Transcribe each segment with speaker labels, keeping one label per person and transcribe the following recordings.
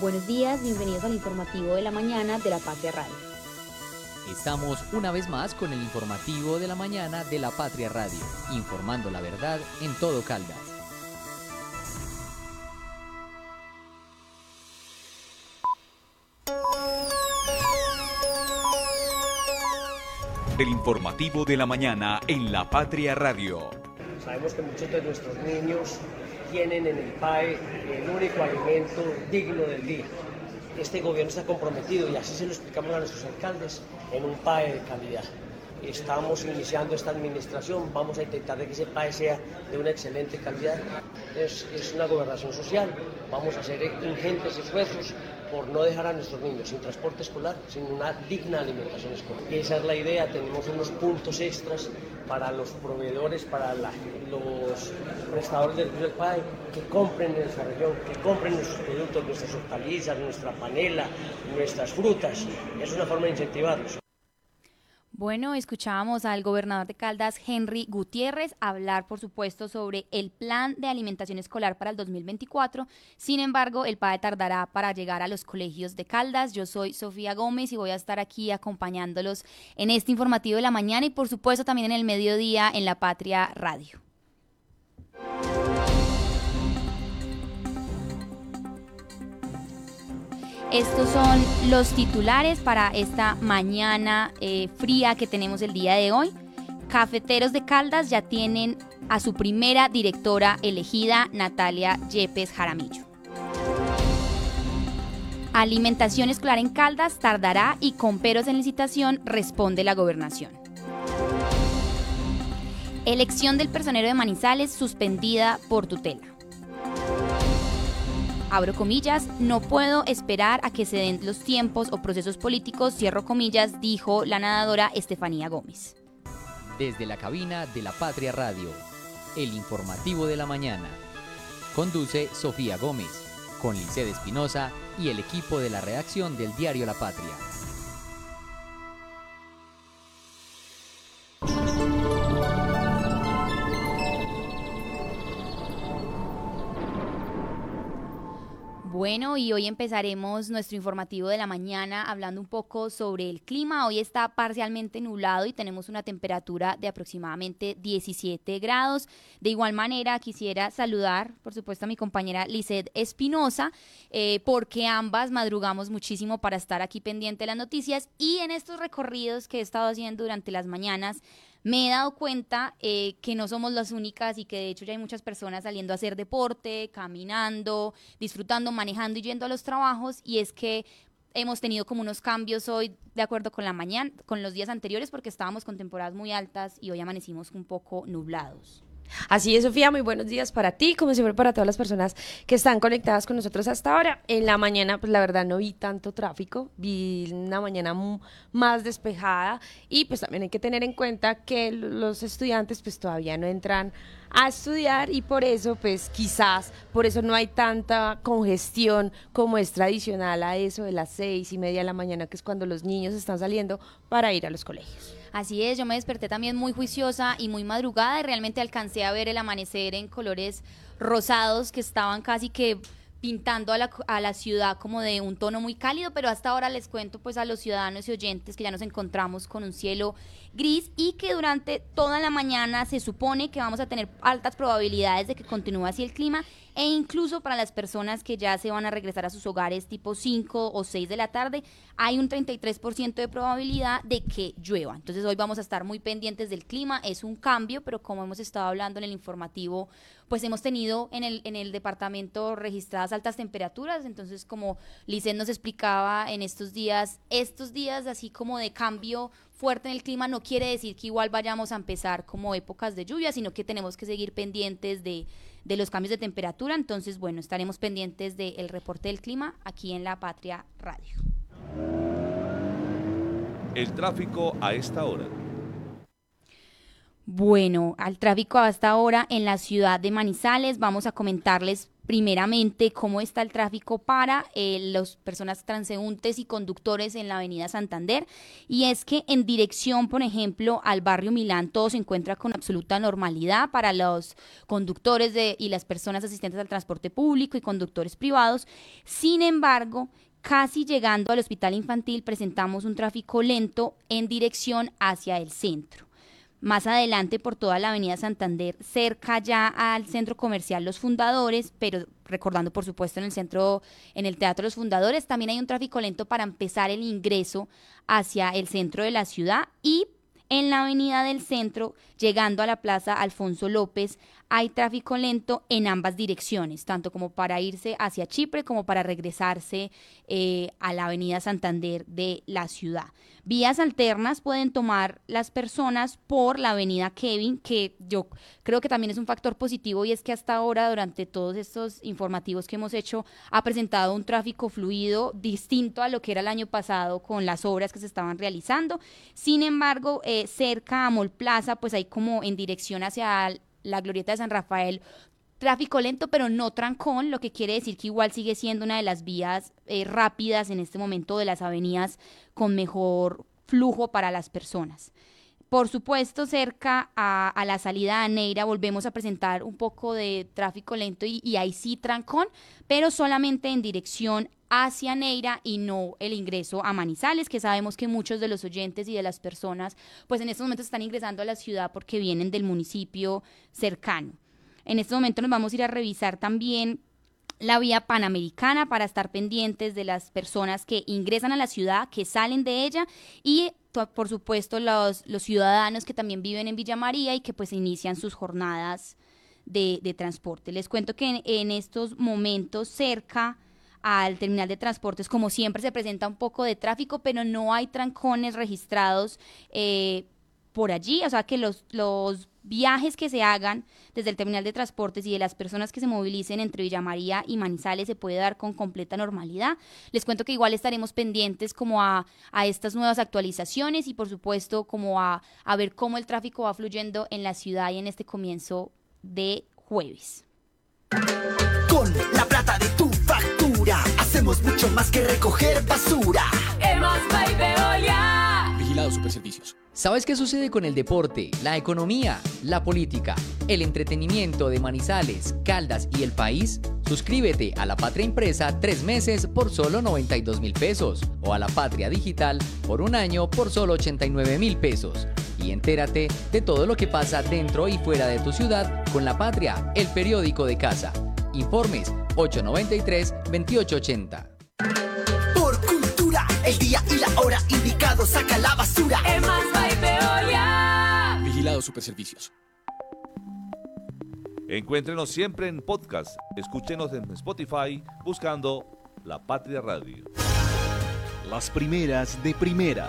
Speaker 1: Buenos días, bienvenidos al informativo de la mañana de la Patria Radio.
Speaker 2: Estamos una vez más con el informativo de la mañana de la Patria Radio, informando la verdad en todo Caldas.
Speaker 3: El informativo de la mañana en la Patria Radio.
Speaker 4: Sabemos que muchos de nuestros niños tienen en el PAE el único alimento digno del día. Este gobierno está comprometido, y así se lo explicamos a nuestros alcaldes, en un PAE de calidad. Estamos iniciando esta administración, vamos a intentar que ese PAE sea de una excelente calidad. Es, es una gobernación social, vamos a hacer ingentes esfuerzos por no dejar a nuestros niños sin transporte escolar, sin una digna alimentación escolar. Y esa es la idea, tenemos unos puntos extras para los proveedores, para los prestadores del del PAE, que compren en nuestra región, que compren nuestros productos, nuestras hortalizas, nuestra panela, nuestras frutas. Es una forma de incentivarlos.
Speaker 1: Bueno, escuchábamos al gobernador de Caldas, Henry Gutiérrez, hablar, por supuesto, sobre el plan de alimentación escolar para el 2024. Sin embargo, el PAE tardará para llegar a los colegios de Caldas. Yo soy Sofía Gómez y voy a estar aquí acompañándolos en este informativo de la mañana y, por supuesto, también en el mediodía en La Patria Radio. Estos son los titulares para esta mañana eh, fría que tenemos el día de hoy. Cafeteros de Caldas ya tienen a su primera directora elegida, Natalia Yepes Jaramillo. Alimentación escolar en Caldas tardará y con peros en licitación responde la gobernación. Elección del personero de Manizales suspendida por tutela abro comillas, no puedo esperar a que se den los tiempos o procesos políticos, cierro comillas, dijo la nadadora Estefanía Gómez.
Speaker 2: Desde la cabina de la Patria Radio, el informativo de la mañana. Conduce Sofía Gómez, con Licede Espinosa y el equipo de la redacción del diario La Patria.
Speaker 1: Bueno, y hoy empezaremos nuestro informativo de la mañana hablando un poco sobre el clima. Hoy está parcialmente nublado y tenemos una temperatura de aproximadamente 17 grados. De igual manera, quisiera saludar, por supuesto, a mi compañera Lizeth Espinosa, eh, porque ambas madrugamos muchísimo para estar aquí pendiente de las noticias y en estos recorridos que he estado haciendo durante las mañanas me he dado cuenta eh, que no somos las únicas y que de hecho ya hay muchas personas saliendo a hacer deporte, caminando, disfrutando, manejando y yendo a los trabajos y es que hemos tenido como unos cambios hoy de acuerdo con la mañana, con los días anteriores porque estábamos con temporadas muy altas y hoy amanecimos un poco nublados.
Speaker 5: Así es, Sofía, muy buenos días para ti, como siempre para todas las personas que están conectadas con nosotros hasta ahora. En la mañana, pues la verdad no vi tanto tráfico, vi una mañana más despejada y pues también hay que tener en cuenta que los estudiantes pues todavía no entran a estudiar y por eso pues quizás por eso no hay tanta congestión como es tradicional a eso de las seis y media de la mañana que es cuando los niños están saliendo para ir a los colegios.
Speaker 1: Así es, yo me desperté también muy juiciosa y muy madrugada y realmente alcancé a ver el amanecer en colores rosados que estaban casi que pintando a la, a la, ciudad como de un tono muy cálido, pero hasta ahora les cuento pues a los ciudadanos y oyentes que ya nos encontramos con un cielo gris y que durante toda la mañana se supone que vamos a tener altas probabilidades de que continúe así el clima e incluso para las personas que ya se van a regresar a sus hogares tipo 5 o 6 de la tarde, hay un 33% de probabilidad de que llueva. Entonces hoy vamos a estar muy pendientes del clima, es un cambio, pero como hemos estado hablando en el informativo, pues hemos tenido en el, en el departamento registradas altas temperaturas, entonces como Licen nos explicaba en estos días, estos días así como de cambio fuerte en el clima no quiere decir que igual vayamos a empezar como épocas de lluvia, sino que tenemos que seguir pendientes de, de los cambios de temperatura. Entonces, bueno, estaremos pendientes del reporte del clima aquí en La Patria Radio.
Speaker 3: El tráfico a esta hora.
Speaker 1: Bueno, al tráfico a esta hora en la ciudad de Manizales, vamos a comentarles primeramente cómo está el tráfico para eh, las personas transeúntes y conductores en la avenida Santander. Y es que en dirección, por ejemplo, al barrio Milán, todo se encuentra con absoluta normalidad para los conductores de, y las personas asistentes al transporte público y conductores privados. Sin embargo, casi llegando al hospital infantil presentamos un tráfico lento en dirección hacia el centro más adelante por toda la avenida Santander, cerca ya al centro comercial Los Fundadores, pero recordando por supuesto en el centro, en el Teatro Los Fundadores, también hay un tráfico lento para empezar el ingreso hacia el centro de la ciudad y en la avenida del centro, llegando a la plaza Alfonso López, hay tráfico lento en ambas direcciones, tanto como para irse hacia Chipre como para regresarse eh, a la avenida Santander de la ciudad. Vías alternas pueden tomar las personas por la avenida Kevin, que yo creo que también es un factor positivo y es que hasta ahora, durante todos estos informativos que hemos hecho, ha presentado un tráfico fluido distinto a lo que era el año pasado con las obras que se estaban realizando. Sin embargo, eh, cerca a Mol Plaza, pues hay como en dirección hacia la glorieta de San Rafael tráfico lento, pero no trancón, lo que quiere decir que igual sigue siendo una de las vías eh, rápidas en este momento de las avenidas con mejor flujo para las personas. Por supuesto, cerca a, la salida de Neira volvemos a presentar un poco de tráfico lento y, y ahí sí trancón, pero solamente en dirección hacia Neira y no el ingreso a Manizales, que sabemos que muchos de los oyentes y de las personas, pues en estos momentos están ingresando a la ciudad porque vienen del municipio cercano. En este momento nos vamos a ir a revisar también la vía panamericana para estar pendientes de las personas que ingresan a la ciudad, que salen de ella y por supuesto los, los ciudadanos que también viven en Villa María y que pues inician sus jornadas de, transporte. Les cuento que en, estos momentos cerca al terminal de transportes, como siempre, se presenta un poco de tráfico, pero no hay trancones registrados eh, por allí, o sea que los, los viajes que se hagan desde el terminal de transportes y de las personas que se movilicen entre Villa María y Manizales se puede dar con completa normalidad. Les cuento que igual estaremos pendientes como a, a estas nuevas actualizaciones y por supuesto como a, a ver cómo el tráfico va fluyendo en la ciudad y en este comienzo de jueves.
Speaker 6: Con la plata de tu hacemos mucho más que recoger basura. Hemos
Speaker 2: Vigilado Superservicios. ¿Sabes qué sucede con el deporte, la economía, la política, el entretenimiento de Manizales, Caldas y el país? Suscríbete a La Patria Impresa tres meses por solo 92 mil pesos o a La Patria Digital por un año por solo 89 mil pesos. Y entérate de todo lo que pasa dentro y fuera de tu ciudad con La Patria, el periódico de casa. Informes 893-2880.
Speaker 6: Por cultura, el día y la hora indicado saca la basura.
Speaker 2: Vigilado Superservicios.
Speaker 7: Encuéntrenos siempre en podcast. Escúchenos en Spotify buscando La Patria Radio.
Speaker 3: Las primeras de primera.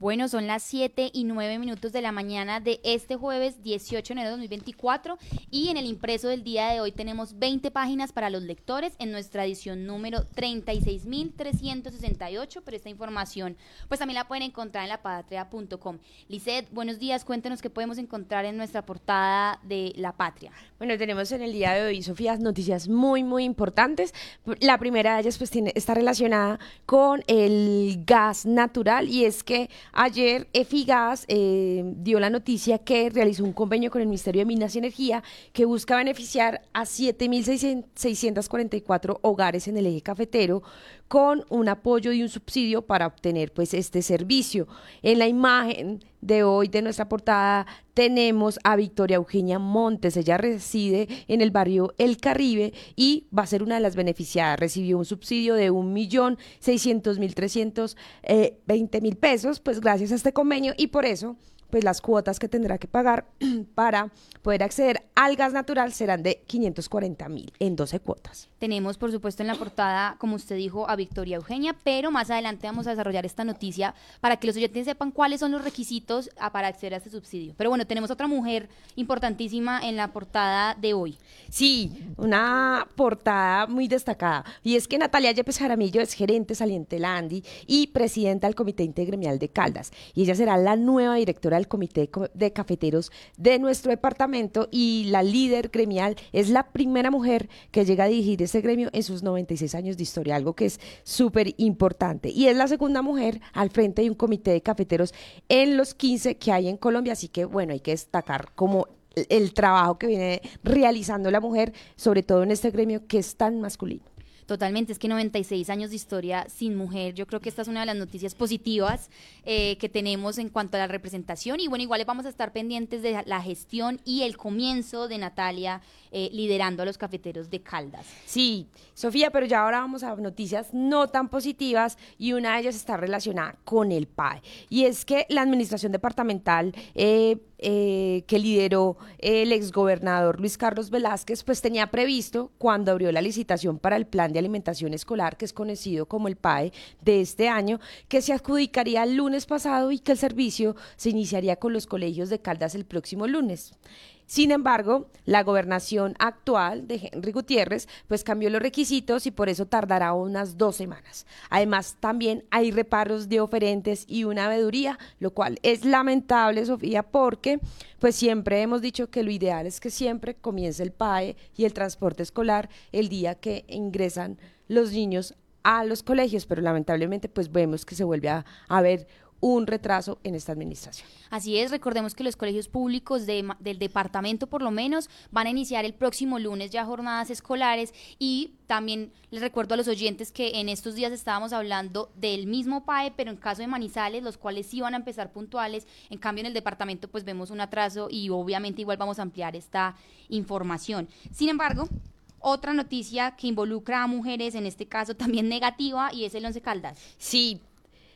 Speaker 1: Bueno, son las 7 y 9 minutos de la mañana de este jueves 18 de enero de 2024 y en el impreso del día de hoy tenemos 20 páginas para los lectores en nuestra edición número 36.368, pero esta información pues también la pueden encontrar en lapatria.com. Lizeth, buenos días, cuéntenos qué podemos encontrar en nuestra portada de La Patria.
Speaker 5: Bueno, tenemos en el día de hoy, Sofía, noticias muy, muy importantes. La primera de ellas pues tiene, está relacionada con el gas natural y es que Ayer Efigas eh, dio la noticia que realizó un convenio con el Ministerio de Minas y Energía que busca beneficiar a 7.644 hogares en el eje cafetero con un apoyo y un subsidio para obtener pues este servicio. En la imagen de hoy de nuestra portada tenemos a Victoria Eugenia Montes. Ella reside en el barrio El Caribe y va a ser una de las beneficiadas. Recibió un subsidio de un millón seiscientos mil trescientos eh, veinte mil pesos, pues gracias a este convenio y por eso pues las cuotas que tendrá que pagar para poder acceder al gas natural serán de 540 mil en 12 cuotas.
Speaker 1: Tenemos, por supuesto, en la portada, como usted dijo, a Victoria Eugenia, pero más adelante vamos a desarrollar esta noticia para que los oyentes sepan cuáles son los requisitos ah, para acceder a este subsidio. Pero bueno, tenemos otra mujer importantísima en la portada de hoy.
Speaker 5: Sí, una portada muy destacada. Y es que Natalia Yepes Jaramillo es gerente saliente Landi y presidenta del Comité Intergremial de Caldas. Y ella será la nueva directora del Comité de Cafeteros de nuestro departamento y la líder gremial es la primera mujer que llega a dirigir ese gremio en sus 96 años de historia, algo que es súper importante. Y es la segunda mujer al frente de un comité de cafeteros en los 15 que hay en Colombia, así que bueno, hay que destacar como el trabajo que viene realizando la mujer, sobre todo en este gremio que es tan masculino.
Speaker 1: Totalmente, es que 96 años de historia sin mujer, yo creo que esta es una de las noticias positivas eh, que tenemos en cuanto a la representación. Y bueno, igual vamos a estar pendientes de la gestión y el comienzo de Natalia eh, liderando a los cafeteros de Caldas.
Speaker 5: Sí, Sofía, pero ya ahora vamos a noticias no tan positivas y una de ellas está relacionada con el PAE y es que la administración departamental eh, eh, que lideró el exgobernador Luis Carlos Velázquez, pues tenía previsto, cuando abrió la licitación para el plan de alimentación escolar, que es conocido como el PAE, de este año, que se adjudicaría el lunes pasado y que el servicio se iniciaría con los colegios de Caldas el próximo lunes. Sin embargo, la gobernación actual de Henry Gutiérrez pues cambió los requisitos y por eso tardará unas dos semanas. Además, también hay reparos de oferentes y una veeduría, lo cual es lamentable, Sofía, porque pues siempre hemos dicho que lo ideal es que siempre comience el PAE y el transporte escolar el día que ingresan los niños a los colegios, pero lamentablemente pues vemos que se vuelve a, a ver un retraso en esta administración.
Speaker 1: Así es, recordemos que los colegios públicos del departamento por lo menos van a iniciar el próximo lunes ya jornadas escolares y también les recuerdo a los oyentes que en estos días estábamos hablando del mismo PAE, pero en caso de Manizales, los cuales sí van a empezar puntuales, en cambio en el departamento pues vemos un atraso y obviamente igual vamos a ampliar esta información. Sin embargo, otra noticia que involucra a mujeres, en este caso también negativa, y es el Once Caldas.
Speaker 5: Sí,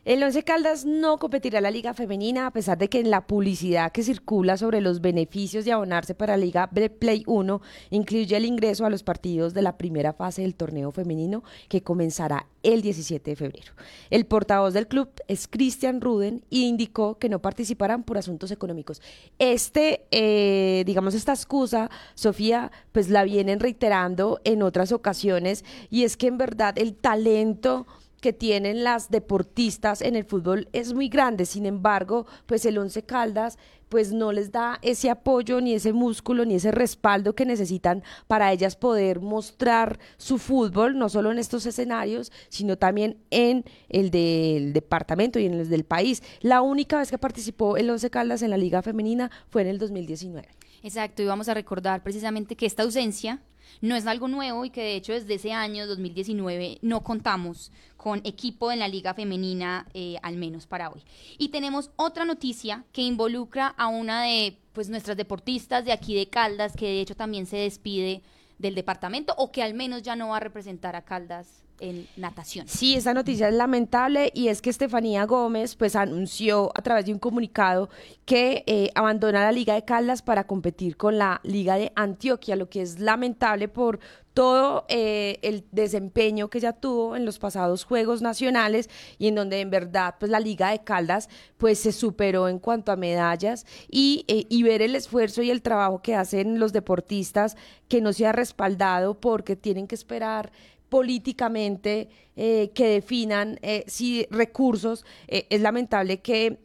Speaker 5: el Once Caldas no competirá en la Liga Femenina, a pesar de que en la publicidad que circula sobre los beneficios de abonarse para la Liga Play 1 incluye el ingreso a los partidos de la primera fase del torneo femenino que comenzará el 17 de febrero. El portavoz del club es Christian Ruden y indicó que no participarán por asuntos económicos. Este, eh, digamos, esta excusa, Sofía, pues la vienen reiterando en otras ocasiones y es que en verdad el talento que tienen las deportistas en el fútbol es muy grande. Sin embargo, pues el Once Caldas pues no les da ese apoyo, ni ese músculo, ni ese respaldo que necesitan para ellas poder mostrar su fútbol, no solo en estos escenarios, sino también en el del departamento y en el del país. La única vez que participó el Once Caldas en la Liga Femenina fue en el 2019.
Speaker 1: Exacto, y vamos a recordar precisamente que esta ausencia no es algo nuevo y que de hecho desde ese año 2019 no contamos con equipo en la liga femenina, eh, al menos para hoy. Y tenemos otra noticia que involucra a una de pues, nuestras deportistas de aquí de Caldas, que de hecho también se despide del departamento o que al menos ya no va a representar a Caldas en natación.
Speaker 5: Sí, esta noticia es lamentable y es que Estefanía Gómez pues anunció a través de un comunicado que eh, abandona la Liga de Caldas para competir con la Liga de Antioquia, lo que es lamentable por todo eh, el desempeño que ya tuvo en los pasados Juegos Nacionales y en donde en verdad pues la Liga de Caldas pues se superó en cuanto a medallas y, eh, y ver el esfuerzo y el trabajo que hacen los deportistas que no se ha respaldado porque tienen que esperar políticamente eh, que definan eh, si recursos. Eh, es lamentable que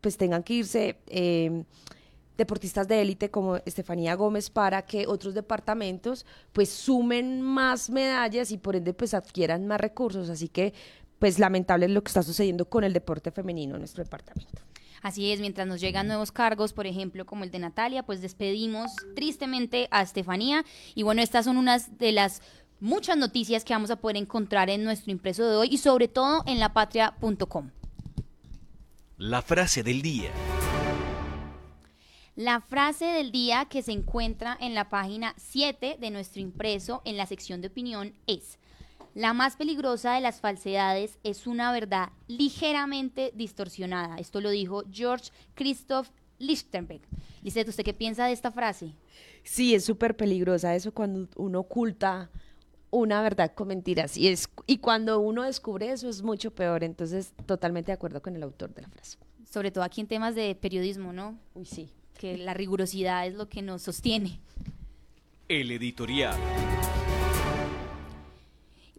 Speaker 5: pues tengan que irse deportistas de élite como Estefanía Gómez para que otros departamentos pues sumen más medallas y por ende pues adquieran más recursos. Así que pues lamentable lo que está sucediendo con el deporte femenino en nuestro departamento.
Speaker 1: Así es, mientras nos llegan nuevos cargos, por ejemplo, como el de Natalia, pues despedimos tristemente a Estefanía. Y bueno, estas son unas de las muchas noticias que vamos a poder encontrar en nuestro impreso de hoy y sobre todo en lapatria.com.
Speaker 3: La frase del día.
Speaker 1: La frase del día que se encuentra en la página 7 de nuestro impreso en la sección de opinión es, la más peligrosa de las falsedades es una verdad ligeramente distorsionada. Esto lo dijo George Christoph Lichtenberg. Lisette, ¿usted qué piensa de esta frase?
Speaker 5: Sí, es súper peligrosa eso cuando uno oculta una verdad con mentiras. Y, es, y cuando uno descubre eso es mucho peor. Entonces, totalmente de acuerdo con el autor de la frase.
Speaker 1: Sobre todo aquí en temas de periodismo, ¿no?
Speaker 5: Uy, sí.
Speaker 1: Que la rigurosidad es lo que nos sostiene.
Speaker 3: El editorial.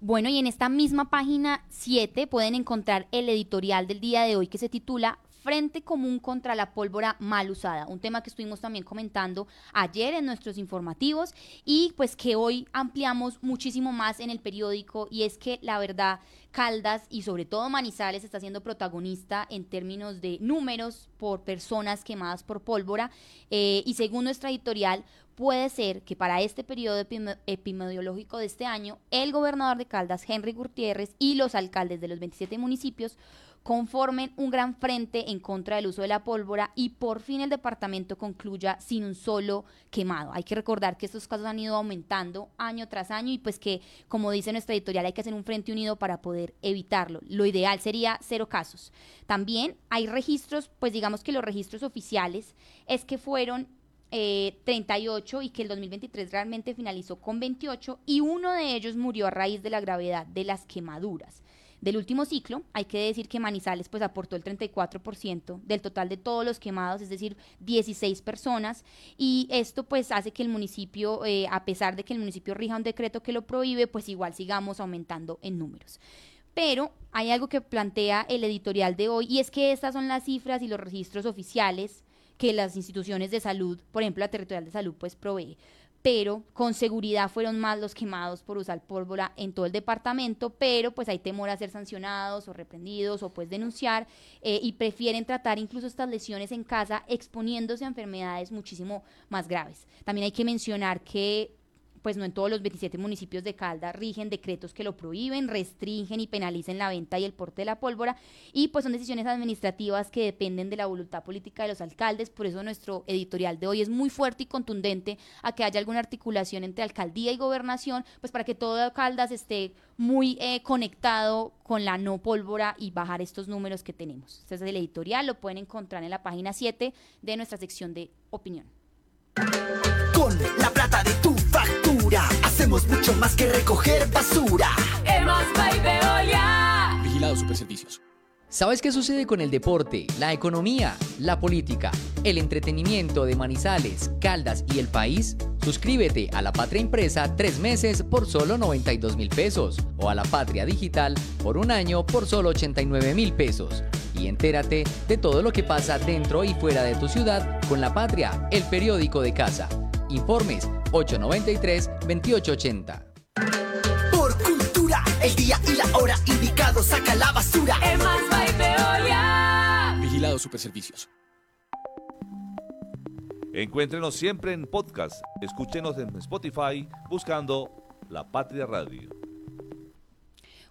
Speaker 1: Bueno, y en esta misma página 7 pueden encontrar el editorial del día de hoy que se titula Frente Común contra la Pólvora Mal Usada, un tema que estuvimos también comentando ayer en nuestros informativos y pues que hoy ampliamos muchísimo más en el periódico y es que la verdad Caldas y sobre todo Manizales está siendo protagonista en términos de números por personas quemadas por pólvora eh, y según nuestra editorial puede ser que para este periodo epidemiológico de este año el gobernador de Caldas, Henry Gutiérrez y los alcaldes de los 27 municipios conformen un gran frente en contra del uso de la pólvora y por fin el departamento concluya sin un solo quemado. Hay que recordar que estos casos han ido aumentando año tras año y pues que, como dice nuestra editorial, hay que hacer un frente unido para poder evitarlo. Lo ideal sería cero casos. También hay registros, pues digamos que los registros oficiales es que fueron 38 eh, y que el 2023 realmente finalizó con 28 y uno de ellos murió a raíz de la gravedad de las quemaduras del último ciclo, hay que decir que Manizales pues aportó el 34% del total de todos los quemados, es decir, 16 personas, y esto pues hace que el municipio, eh, a pesar de que el municipio rija un decreto que lo prohíbe, pues igual sigamos aumentando en números. Pero hay algo que plantea el editorial de hoy y es que estas son las cifras y los registros oficiales que las instituciones de salud, por ejemplo la territorial de salud, pues provee pero con seguridad fueron más los quemados por usar pólvora en todo el departamento, pero pues hay temor a ser sancionados o reprendidos o pues denunciar eh, y prefieren tratar incluso estas lesiones en casa exponiéndose a enfermedades muchísimo más graves. También hay que mencionar que pues no en todos los 27 municipios de Caldas rigen decretos que lo prohíben, restringen y penalicen la venta y el porte de la pólvora y pues son decisiones administrativas que dependen de la voluntad política de los alcaldes, por eso nuestro editorial de hoy es muy fuerte y contundente a que haya alguna articulación entre alcaldía y gobernación, pues para que todo Caldas esté muy eh, conectado con la no pólvora y bajar estos números que tenemos. Este es el editorial, lo pueden encontrar en la página 7 de nuestra sección de opinión.
Speaker 6: La plata de tu hacemos mucho más que recoger basura.
Speaker 2: Vigilado Superservicios. ¿Sabes qué sucede con el deporte, la economía, la política, el entretenimiento de Manizales, Caldas y el país? Suscríbete a La Patria Impresa tres meses por solo 92 mil pesos o a La Patria Digital por un año por solo 89 mil pesos. Y entérate de todo lo que pasa dentro y fuera de tu ciudad con La Patria, el periódico de casa. Informes 893-2880.
Speaker 6: Por cultura, el día y la hora indicado saca la basura.
Speaker 2: Vigilado Superservicios.
Speaker 7: Encuéntrenos siempre en podcast. Escúchenos en Spotify buscando La Patria Radio.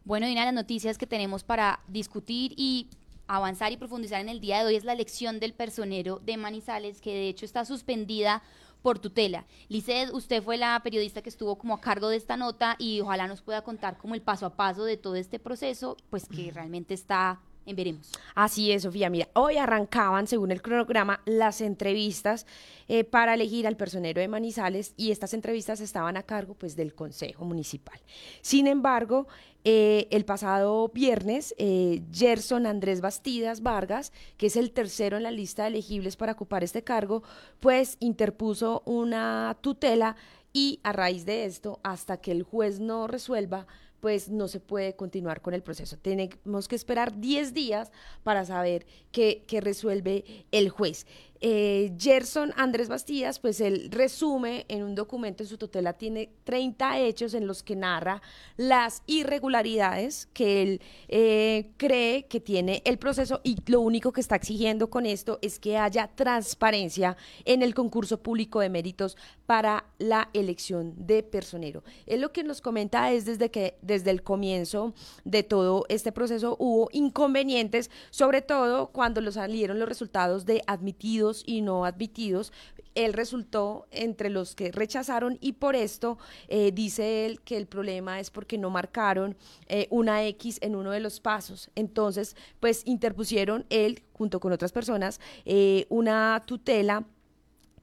Speaker 1: Bueno, y una de las noticias que tenemos para discutir y avanzar y profundizar en el día de hoy es la elección del personero de Manizales, que de hecho está suspendida por tutela. Liced, usted fue la periodista que estuvo como a cargo de esta nota y ojalá nos pueda contar como el paso a paso de todo este proceso, pues que realmente está en veremos.
Speaker 5: Así es, Sofía. Mira, hoy arrancaban, según el cronograma, las entrevistas eh, para elegir al personero de Manizales y estas entrevistas estaban a cargo pues, del Consejo Municipal. Sin embargo, eh, el pasado viernes, eh, Gerson Andrés Bastidas Vargas, que es el tercero en la lista de elegibles para ocupar este cargo, pues interpuso una tutela y a raíz de esto, hasta que el juez no resuelva, pues no se puede continuar con el proceso. Tenemos que esperar 10 días para saber qué, qué resuelve el juez eh, Gerson Andrés Bastías, pues él resume en un documento en su tutela, tiene 30 hechos en los que narra las irregularidades que él eh, cree que tiene el proceso y lo único que está exigiendo con esto es que haya transparencia en el concurso público de méritos para la elección de personero. Él lo que nos comenta es desde que desde el comienzo de todo este proceso hubo inconvenientes, sobre todo cuando los salieron los resultados de admitidos y no admitidos, él resultó entre los que rechazaron y por esto eh, dice él que el problema es porque no marcaron eh, una X en uno de los pasos. Entonces, pues interpusieron él, junto con otras personas, eh, una tutela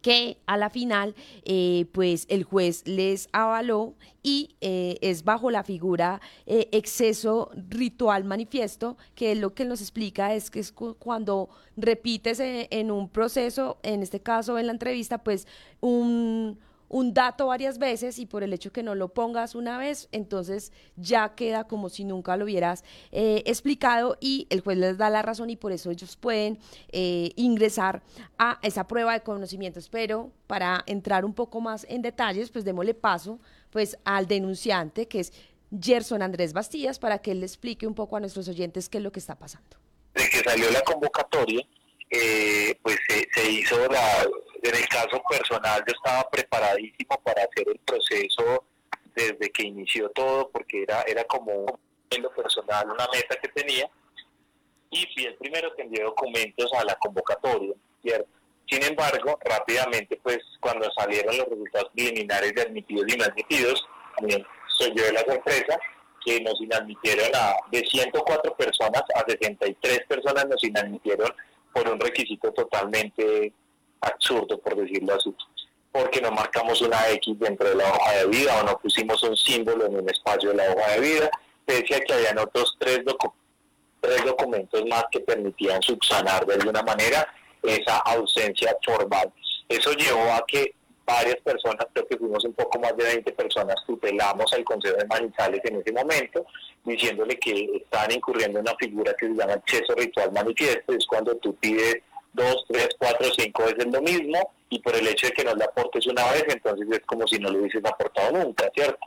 Speaker 5: que a la final eh, pues el juez les avaló y eh, es bajo la figura eh, exceso ritual manifiesto, que lo que nos explica es que es cuando repites en un proceso, en este caso en la entrevista, pues un un dato varias veces y por el hecho que no lo pongas una vez, entonces ya queda como si nunca lo hubieras eh, explicado y el juez les da la razón y por eso ellos pueden eh, ingresar a esa prueba de conocimientos. Pero para entrar un poco más en detalles, pues démosle paso pues al denunciante que es Gerson Andrés Bastillas para que él le explique un poco a nuestros oyentes qué es lo que está pasando.
Speaker 8: De que salió la convocatoria, eh, pues se, hizo la, en el caso personal yo estaba preparadísimo para hacer el proceso desde que inició todo, porque era, era como en lo personal una meta que tenía, y fui el primero que envió documentos a la convocatoria. Sin embargo, rápidamente, pues cuando salieron los resultados preliminares de admitidos y no admitidos, también soy yo de la sorpresa que nos inadmitieron a, de 104 personas a 63 personas nos inadmitieron por un requisito totalmente absurdo, por decirlo así, porque no marcamos una X dentro de la hoja de vida o no pusimos un símbolo en un espacio de la hoja de vida, pese a que habían otros tres, tres documentos más que permitían subsanar de alguna manera esa ausencia formal. Eso llevó a que varias personas, creo que fuimos un poco más de 20 personas, tutelamos al Consejo de Manizales en ese momento, diciéndole que estaban incurriendo en una figura que se llama acceso ritual manifiesto, es cuando tú pides dos, tres, cuatro, cinco veces lo mismo y por el hecho de que no le aportes una vez, entonces es como si no lo hubieses aportado nunca, ¿cierto?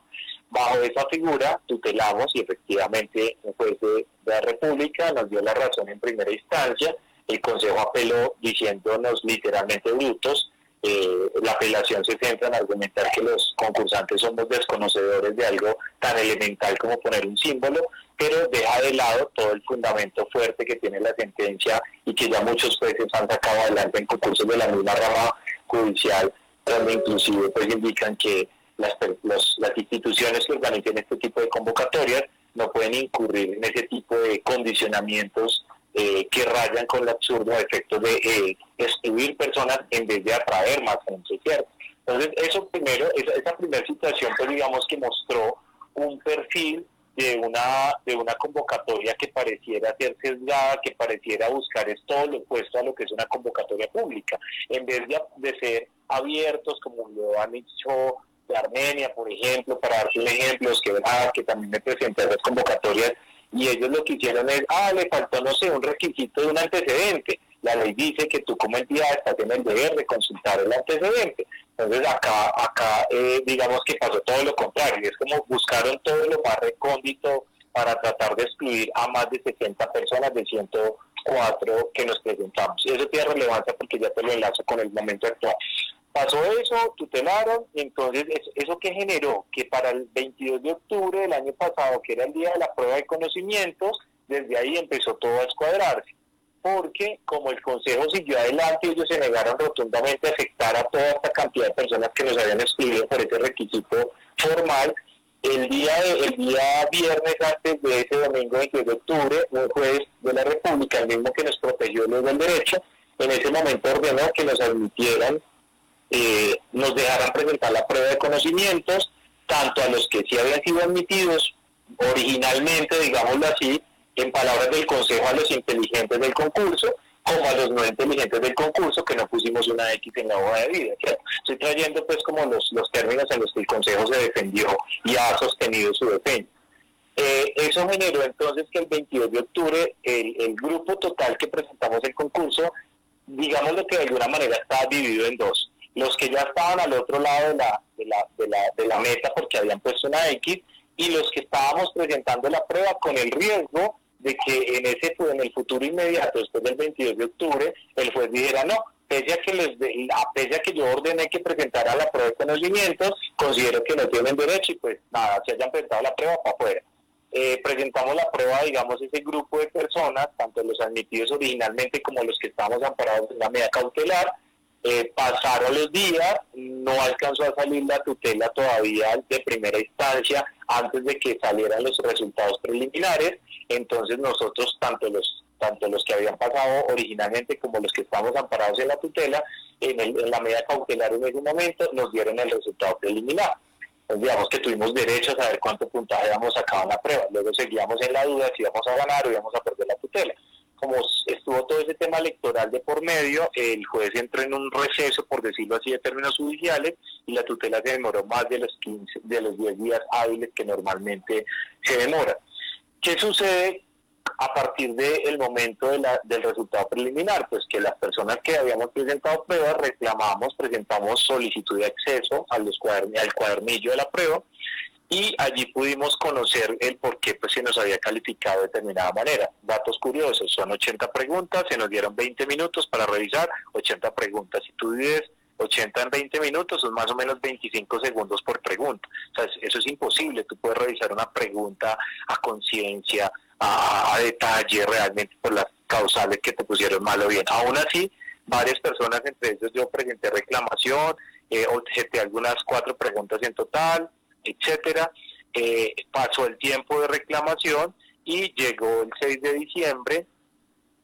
Speaker 8: Bajo esa figura tutelamos y efectivamente un juez de, la República nos dio la razón en primera instancia, el Consejo apeló diciéndonos literalmente brutos, eh, la apelación se centra en argumentar que los concursantes somos desconocedores de algo tan elemental como poner un símbolo, pero deja de lado todo el fundamento fuerte que tiene la sentencia y que ya muchos jueces han sacado adelante en concursos de la misma rama judicial, donde inclusive pues indican que las, las instituciones que organizan este tipo de convocatorias no pueden incurrir en ese tipo de condicionamientos eh, que rayan con el absurdo efecto de eh, excluir personas en vez de atraer más gente, ¿cierto? Entonces, eso primero, esa, primera situación, pues digamos que mostró un perfil de una, de una convocatoria que pareciera ser sesgada, que pareciera buscar es todo lo opuesto a lo que es una convocatoria pública, en vez de, de ser abiertos como lo han hecho de Armenia, por ejemplo, para dar un ejemplo, que, que también me presenté las convocatorias y ellos lo que hicieron es, ah, le faltó, no sé, un requisito de un antecedente. La ley dice que tú como entidad estás en el deber de consultar el antecedente. Entonces acá, acá eh, digamos que pasó todo lo contrario, es como buscaron todo lo más recóndito para tratar de excluir a más de 60 personas de 104 que nos presentamos. Y eso tiene relevancia porque ya te lo enlazo con el momento actual. Pasó eso, tutelaron, entonces eso que generó que para el 22 de octubre del año pasado, que era el día de la prueba de conocimientos, desde ahí empezó todo a escuadrarse. Porque como el Consejo siguió adelante, ellos se negaron rotundamente a afectar a toda esta cantidad de personas que nos habían excluido por ese requisito formal. El día, el día viernes antes de ese domingo 22 de octubre, un juez de la República, el mismo que nos protegió luego el derecho, en ese momento ordenó que nos admitieran eh, nos dejarán presentar la prueba de conocimientos, tanto a los que sí habían sido admitidos originalmente, digámoslo así, en palabras del Consejo a los inteligentes del concurso, como a los no inteligentes del concurso que no pusimos una X en la hoja de vida. Estoy trayendo pues como los, los términos en los que el Consejo se defendió y ha sostenido su defensa. Eh, eso generó entonces que el 22 de octubre el, el grupo total que presentamos el concurso, digámoslo que de alguna manera estaba dividido en dos los que ya estaban al otro lado de la, de la, de la, de la meta porque habían puesto una X y los que estábamos presentando la prueba con el riesgo de que en ese en el futuro inmediato, después del 22 de octubre, el juez dijera no, pese a que les pese a que yo ordené que presentara la prueba de conocimientos, considero que no tienen derecho y pues nada, se hayan presentado la prueba para afuera. Eh, presentamos la prueba, digamos, ese grupo de personas, tanto los admitidos originalmente como los que estamos amparados en la medida cautelar, eh, pasaron los días, no alcanzó a salir la tutela todavía de primera instancia antes de que salieran los resultados preliminares, entonces nosotros, tanto los tanto los que habían pasado originalmente como los que estamos amparados en la tutela, en, en la medida cautelar en ese momento nos dieron el resultado preliminar. Entonces, digamos que tuvimos derecho a saber cuánto puntaje habíamos sacado en la prueba. Luego seguíamos en la duda si íbamos a ganar o íbamos a perder la tutela. Como estuvo todo ese tema electoral de por medio, el juez entró en un receso, por decirlo así, de términos judiciales y la tutela se demoró más de los 15, de los 10 días hábiles que normalmente se demora. ¿Qué sucede a partir del momento del resultado preliminar? Pues que las personas que habíamos presentado pruebas reclamamos, presentamos solicitud de acceso a los al cuadernillo de la prueba y allí pudimos conocer el por qué pues, se nos había calificado de determinada manera. Datos curiosos, son 80 preguntas, se nos dieron 20 minutos para revisar 80 preguntas. Si tú dices 80 en 20 minutos, son más o menos 25 segundos por pregunta. Eso es imposible, tú puedes revisar una pregunta a conciencia, a, detalle, realmente por las causales que te pusieron mal o bien. Aún así, varias personas, entre ellos yo presenté reclamación, eh, objeté algunas cuatro preguntas en total, etcétera. Eh, pasó el tiempo de reclamación y llegó el 6 de diciembre,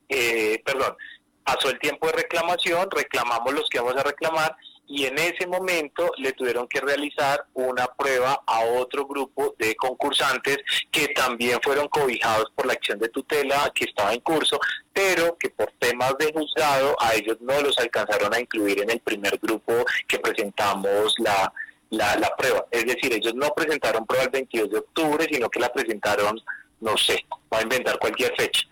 Speaker 8: eh, perdón, pasó el tiempo de reclamación, reclamamos los que vamos a reclamar y en ese momento le tuvieron que realizar una prueba a otro grupo de concursantes que también fueron cobijados por la acción de tutela que estaba en curso, pero que por temas de juzgado a ellos no los alcanzaron a incluir en el primer grupo que presentamos la, la, la prueba. Es decir, ellos no presentaron prueba el 22 de octubre, sino que la presentaron, no sé, va a inventar cualquier fecha.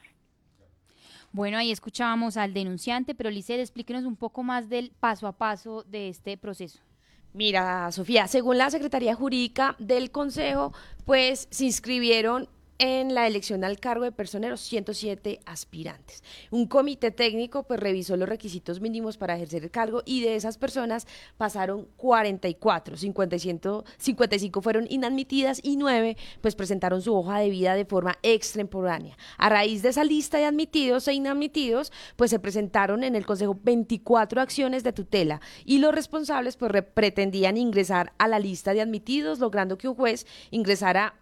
Speaker 1: Bueno, ahí escuchábamos al denunciante, pero Licet, explíquenos un poco más del paso a paso de este proceso.
Speaker 5: Mira, Sofía, según la Secretaría Jurídica del Consejo, pues se inscribieron en la elección al cargo de personeros 107 aspirantes. Un comité técnico pues revisó los requisitos mínimos para ejercer el cargo y de esas personas pasaron 44, 55 fueron inadmitidas y 9 pues presentaron su hoja de vida de forma extemporánea. A raíz de esa lista de admitidos e inadmitidos pues se presentaron en el Consejo 24 acciones de tutela y los responsables pues pretendían ingresar a la lista de admitidos logrando que un juez ingresara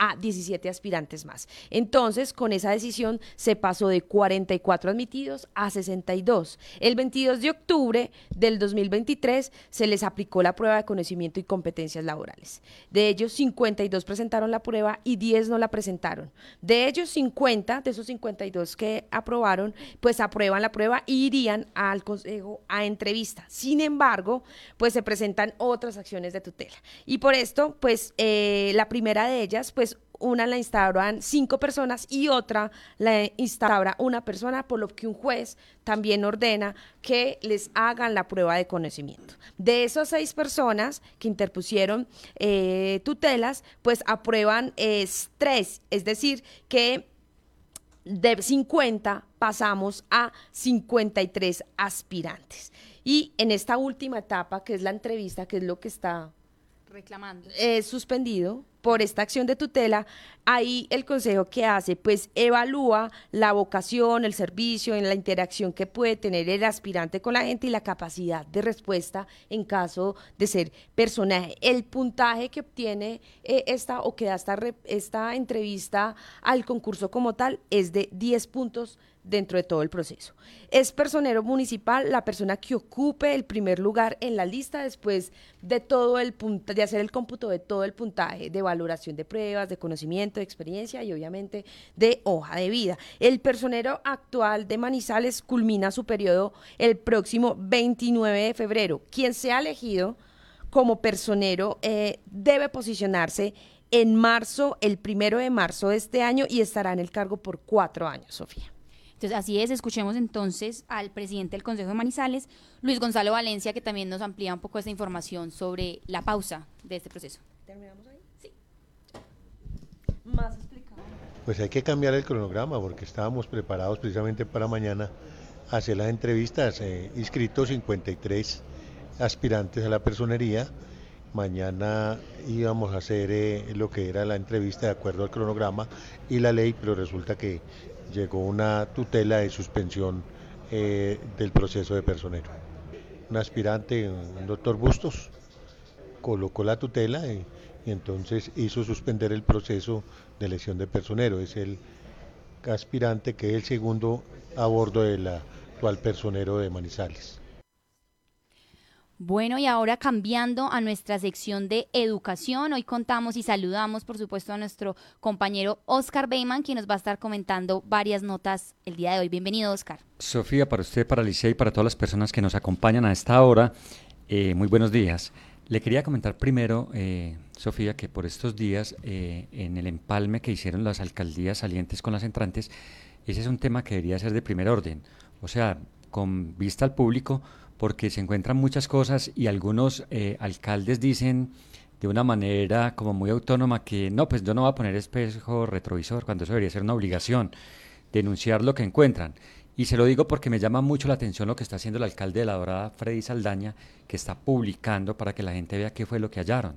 Speaker 5: a 17 aspirantes más. Entonces, con esa decisión se pasó de 44 admitidos a 62. El 22 de octubre del 2023 se les aplicó la prueba de conocimiento y competencias laborales. De ellos, 52 presentaron la prueba y 10 no la presentaron. De ellos, 50, de esos 52 que aprobaron, pues aprueban la prueba y irían al consejo a entrevista. Sin embargo, pues se presentan otras acciones de tutela. Y por esto, pues eh, la primera de ellas, pues una la instauran cinco personas y otra la instaura una persona, por lo que un juez también ordena que les hagan la prueba de conocimiento. De esas seis personas que interpusieron eh, tutelas, pues aprueban tres, es decir, que de 50 pasamos a 53 aspirantes. Y en esta última etapa, que es la entrevista, que es lo que está
Speaker 1: reclamando.
Speaker 5: Es suspendido por esta acción de tutela, ahí el consejo que hace, pues evalúa la vocación, el servicio, en la interacción que puede tener el aspirante con la gente y la capacidad de respuesta en caso de ser personaje. El puntaje que obtiene eh, esta o que da esta, esta entrevista al concurso como tal es de 10 puntos dentro de todo el proceso. Es personero municipal la persona que ocupe el primer lugar en la lista después de todo el de hacer el cómputo de todo el puntaje de valoración de pruebas, de conocimiento, de experiencia y obviamente de hoja de vida. El personero actual de Manizales culmina su periodo el próximo 29 de febrero. Quien sea elegido como personero eh, debe posicionarse en marzo, el primero de marzo de este año y estará en el cargo por cuatro años, Sofía.
Speaker 1: Entonces, así es, escuchemos entonces al presidente del Consejo de Manizales, Luis Gonzalo Valencia, que también nos amplía un poco esta información sobre la pausa de este proceso. ¿Terminamos ahí? Sí.
Speaker 9: Más explicado. Pues hay que cambiar el cronograma porque estábamos preparados precisamente para mañana hacer las entrevistas, eh, inscritos 53 aspirantes a la personería. Mañana íbamos a hacer eh, lo que era la entrevista de acuerdo al cronograma y la ley, pero resulta que llegó una tutela de suspensión eh, del proceso de personero. Un aspirante, un doctor Bustos, colocó la tutela y, y, entonces hizo suspender el proceso de elección de personero. Es el aspirante que es el segundo a bordo del actual personero de Manizales.
Speaker 1: Bueno, y ahora cambiando a nuestra sección de educación, hoy contamos y saludamos, por supuesto, a nuestro compañero Oscar Beyman, quien nos va a estar comentando varias notas el día de hoy. Bienvenido, Oscar.
Speaker 10: Sofía, para usted, para Alicia y para todas las personas que nos acompañan a esta hora, eh, muy buenos días. Le quería comentar primero, eh, Sofía, que por estos días, eh, en el empalme que hicieron las alcaldías salientes con las entrantes, ese es un tema que debería ser de primer orden. O sea, con vista al público, porque se encuentran muchas cosas y algunos eh, alcaldes dicen de una manera como muy autónoma que no, pues yo no voy a poner espejo retrovisor, cuando eso debería ser una obligación, denunciar lo que encuentran. Y se lo digo porque me llama mucho la atención lo que está haciendo el alcalde de La Dorada, Freddy Saldaña, que está publicando para que la gente vea qué fue lo que hallaron.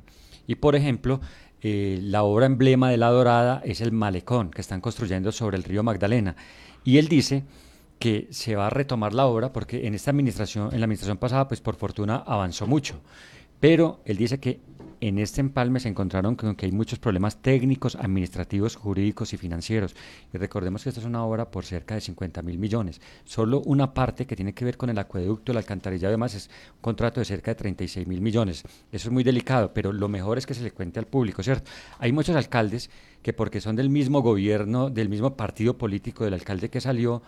Speaker 10: Y por ejemplo, eh, la obra emblema de La Dorada es el malecón que están construyendo sobre el río Magdalena. Y él dice que se va a retomar la obra porque en esta administración, en la administración pasada, pues por fortuna avanzó mucho. Pero él dice que en este empalme se encontraron con que hay muchos problemas técnicos, administrativos, jurídicos y financieros. Y recordemos que esta es una obra por cerca de 50 mil millones. Solo una parte que tiene que ver con el acueducto, el alcantarillado además es un contrato de cerca de 36 mil millones. Eso es muy delicado, pero lo mejor es que se le cuente al público, ¿cierto? Hay muchos alcaldes que porque son del mismo gobierno, del mismo partido político del alcalde que salió,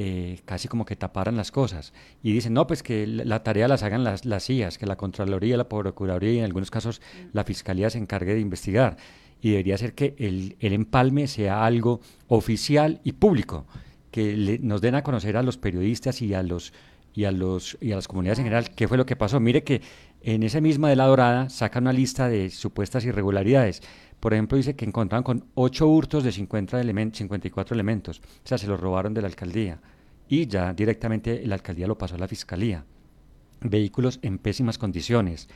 Speaker 10: eh, casi como que taparan las cosas. Y dicen, no, pues que la tarea las hagan las, las que la Contraloría, la Procuraduría y en algunos casos la Fiscalía se encargue de investigar. Y debería ser que el, el empalme sea algo oficial y público, que nos den a conocer a los periodistas y a los y a los y a las comunidades en general qué fue lo que pasó. Mire que en esa misma de la Dorada saca una lista de supuestas irregularidades. Por ejemplo, dice que encontraron con 8 hurtos de 50 54 elementos. O sea, se los robaron de la alcaldía. Y ya directamente la alcaldía lo pasó a la fiscalía. Vehículos en pésimas condiciones.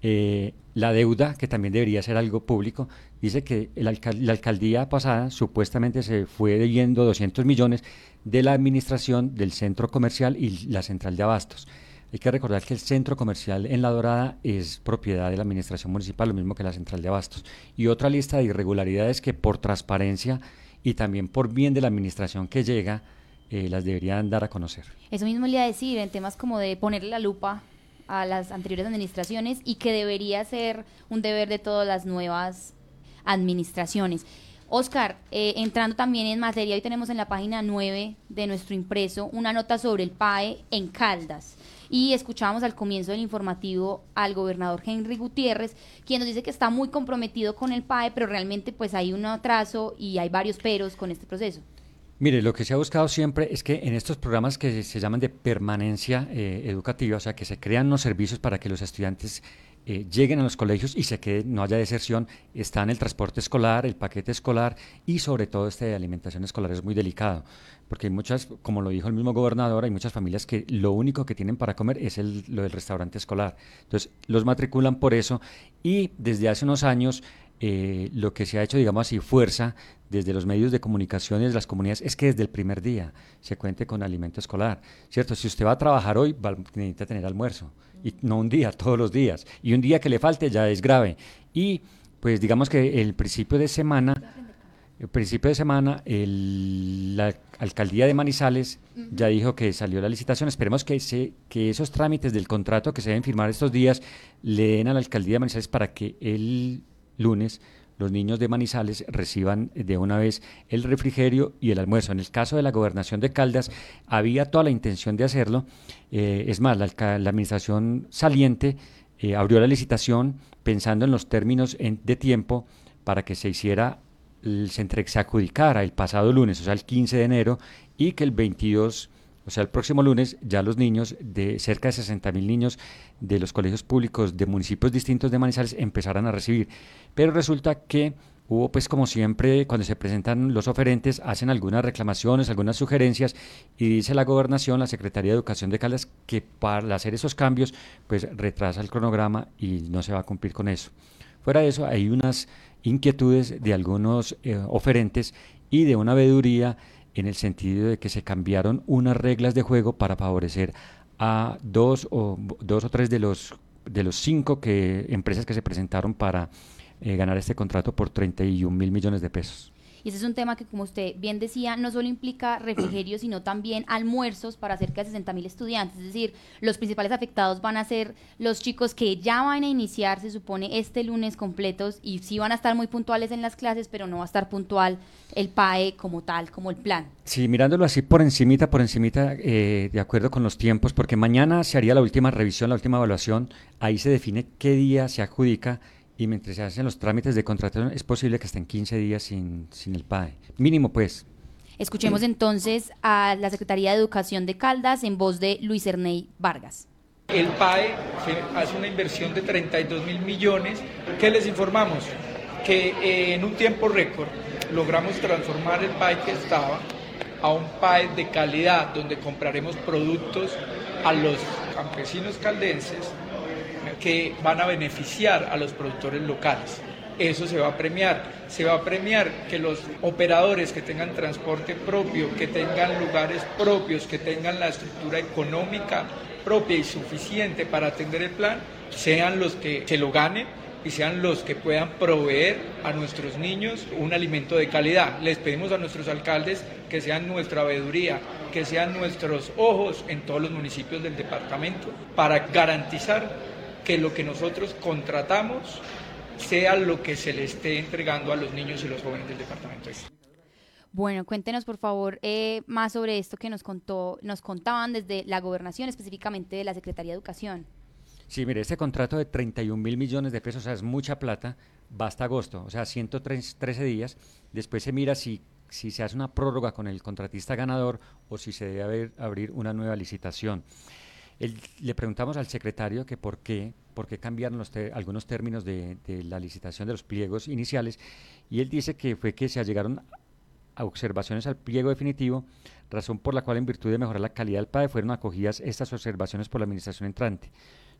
Speaker 10: Eh, la deuda, que también debería ser algo público, dice que la alcaldía pasada supuestamente se fue debiendo 200 millones de la administración del centro comercial y la central de abastos. Hay que recordar que el centro comercial en La Dorada es propiedad de la administración municipal, lo mismo que la central de abastos. Y otra lista de irregularidades que por transparencia y también por bien de la administración que llega, eh, las deberían dar a conocer.
Speaker 1: Eso mismo le iba a decir, en temas como de ponerle la lupa a las anteriores administraciones y que debería ser un deber de todas las nuevas administraciones. Oscar, eh, entrando también en materia, hoy tenemos en la página 9 de nuestro impreso una nota sobre el PAE en Caldas y escuchábamos al comienzo del informativo al gobernador Henry Gutiérrez, quien nos dice que está muy comprometido con el PAE, pero realmente pues hay un atraso y hay varios peros con este proceso.
Speaker 10: Mire, lo que se ha buscado siempre es que en estos programas que se llaman de permanencia eh, educativa, o sea, que se crean unos servicios para que los estudiantes eh, lleguen a los colegios y se quede, no haya deserción, están el transporte escolar, el paquete escolar y sobre todo este de alimentación escolar es muy delicado porque hay muchas, como lo dijo el mismo gobernador, hay muchas familias que lo único que tienen para comer es el, lo del restaurante escolar. Entonces, los matriculan por eso y desde hace unos años eh, lo que se ha hecho, digamos así, fuerza desde los medios de comunicación desde las comunidades es que desde el primer día se cuente con alimento escolar, ¿cierto? Si usted va a trabajar hoy, va, necesita tener almuerzo, y no un día, todos los días, y un día que le falte ya es grave. Y pues digamos que el principio de semana el principio de semana, la alcaldía de Manizales ya dijo que salió la licitación. Esperemos que, se, que esos trámites del contrato que se deben firmar estos días le den a la alcaldía de Manizales para que el lunes los niños de Manizales reciban de una vez el refrigerio y el almuerzo. En el caso de la gobernación de Caldas, había toda la intención de hacerlo. Eh, es más, la, administración saliente eh, abrió la licitación pensando en los términos de tiempo para que se hiciera se, adjudicara el pasado lunes, o sea, el 15 de enero, y que el 22, o sea, el próximo lunes, ya los niños, de cerca de 60 mil niños de los colegios públicos de municipios distintos de Manizales empezaran a recibir. Pero resulta que hubo, pues como siempre, cuando se presentan los oferentes, hacen algunas reclamaciones, algunas sugerencias, y dice la gobernación, la Secretaría de Educación de Caldas, que para hacer esos cambios, pues retrasa el cronograma y no se va a cumplir con eso. Fuera de eso, hay unas inquietudes de algunos eh, oferentes y de una veeduría en el sentido de que se cambiaron unas reglas de juego para favorecer a dos o, dos o tres de los, de los cinco que, empresas que se presentaron para eh, ganar este contrato por 31 mil millones de pesos.
Speaker 1: Y ese es un tema que, como usted bien decía, no solo implica refrigerio, sino también almuerzos para cerca de 60 mil estudiantes. Es decir, los principales afectados van a ser los chicos que ya van a iniciar, se supone, este lunes completos y sí van a estar muy puntuales en las clases, pero no va a estar puntual el PAE como tal, como el plan.
Speaker 10: Sí, mirándolo así por encimita, por encimita, eh, de acuerdo con los tiempos, porque mañana se haría la última revisión, la última evaluación, ahí se define qué día se adjudica y mientras se hacen los trámites de contratación es posible que estén 15 días sin, sin el PAE. Mínimo, pues.
Speaker 1: Escuchemos entonces a la Secretaría de Educación de Caldas en voz de Luis Erney Vargas.
Speaker 11: El PAE hace una inversión de 32 mil millones. ¿Qué les informamos? Que eh, en un tiempo récord logramos transformar el PAE que estaba a un PAE de calidad, donde compraremos productos a los campesinos caldenses que van a beneficiar a los productores locales. Eso se va a premiar. Se va a premiar que los operadores que tengan transporte propio, que tengan lugares propios, que tengan la estructura económica propia y suficiente para atender el plan, sean los que se lo ganen y sean los que puedan proveer a nuestros niños un alimento de calidad. Les pedimos a nuestros alcaldes que sean nuestra veeduría, que sean nuestros ojos en todos los municipios del departamento para garantizar que lo que nosotros contratamos sea lo que se le esté entregando a los niños y los jóvenes del departamento.
Speaker 1: Bueno, cuéntenos por favor eh, más sobre esto que nos contó, nos contaban desde la gobernación, específicamente de la Secretaría de Educación.
Speaker 10: Sí, mire, este contrato de 31 mil millones de pesos, o sea, es mucha plata, va hasta agosto, o sea, 113 días. Después se mira si, si se hace una prórroga con el contratista ganador o si se debe abrir una nueva licitación le preguntamos al secretario que por qué, por qué cambiaron algunos términos de, la licitación de los pliegos iniciales y él dice que fue que se llegaron a observaciones al pliego definitivo, razón por la cual en virtud de mejorar la calidad del PAE fueron acogidas estas observaciones por la administración entrante,